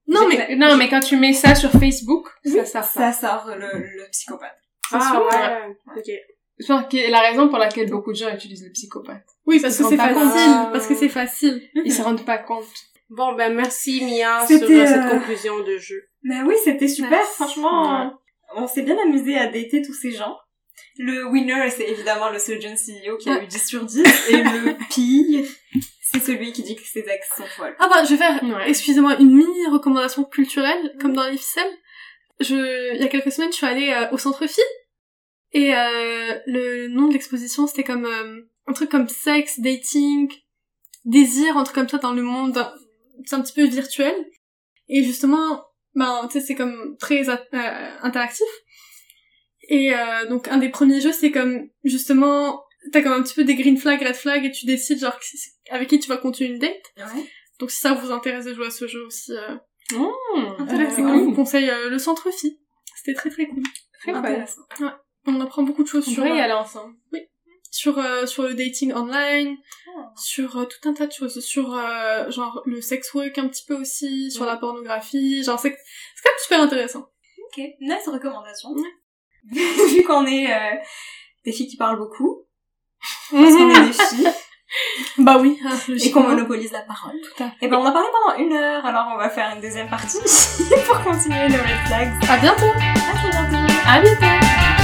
Non, mais Non, mais quand tu mets ça sur Facebook, ça sort ça ça. sort le, le psychopathe. Ah, ouais. Ok. Que la raison pour laquelle beaucoup de gens utilisent le psychopathe. oui, parce que c'est pas compte. facile, parce que c'est facile. Ils se rendent pas compte. Bon, ben, merci, Mia, sur C'était, euh, cette euh, conclusion de jeu. Mais oui, c'était super, Merci. franchement. On s'est bien amusé à dater tous ces gens. Le winner, c'est évidemment le Surgeon CEO qui a eu 10 sur 10. et le pire, c'est celui qui dit que ses ex sont folles. Ah bah, je vais faire, Ouais. excusez-moi, une mini recommandation culturelle, comme dans les ficelles. Je, il y a quelques semaines, je suis allée euh, au centre phi et euh, le nom de l'exposition, c'était comme euh, un truc comme sexe, dating, désir, un truc comme ça dans le monde, c'est un petit peu virtuel. Et justement, ben, tu sais, c'est comme très euh, interactif. Et donc, un des premiers jeux, c'est comme, justement, t'as comme un petit peu des green flags, red flags, et tu décides, genre, avec qui tu vas continuer une date. Ouais. Donc si ça vous intéresse de jouer à ce jeu aussi, intéressez cool. je vous conseille le centre phi. C'était très très cool. Très cool. Intéressant. On apprend beaucoup de choses On sur pourrait y euh, aller ensemble. sur euh, sur le dating online, Oh. sur euh, tout un tas de choses, sur euh, genre le sex work un petit peu aussi, sur Ouais. la pornographie, genre c'est c'est quand même super intéressant. Ok, nice recommandation. Vu qu'on est des filles qui parlent beaucoup, parce qu'on est des filles, bah oui, hein, et qu'on monopolise la parole. Tout à fait. Et ben on a parlé pendant une heure, alors on va faire une deuxième partie pour continuer le red flags. À bientôt. À très bientôt. À bientôt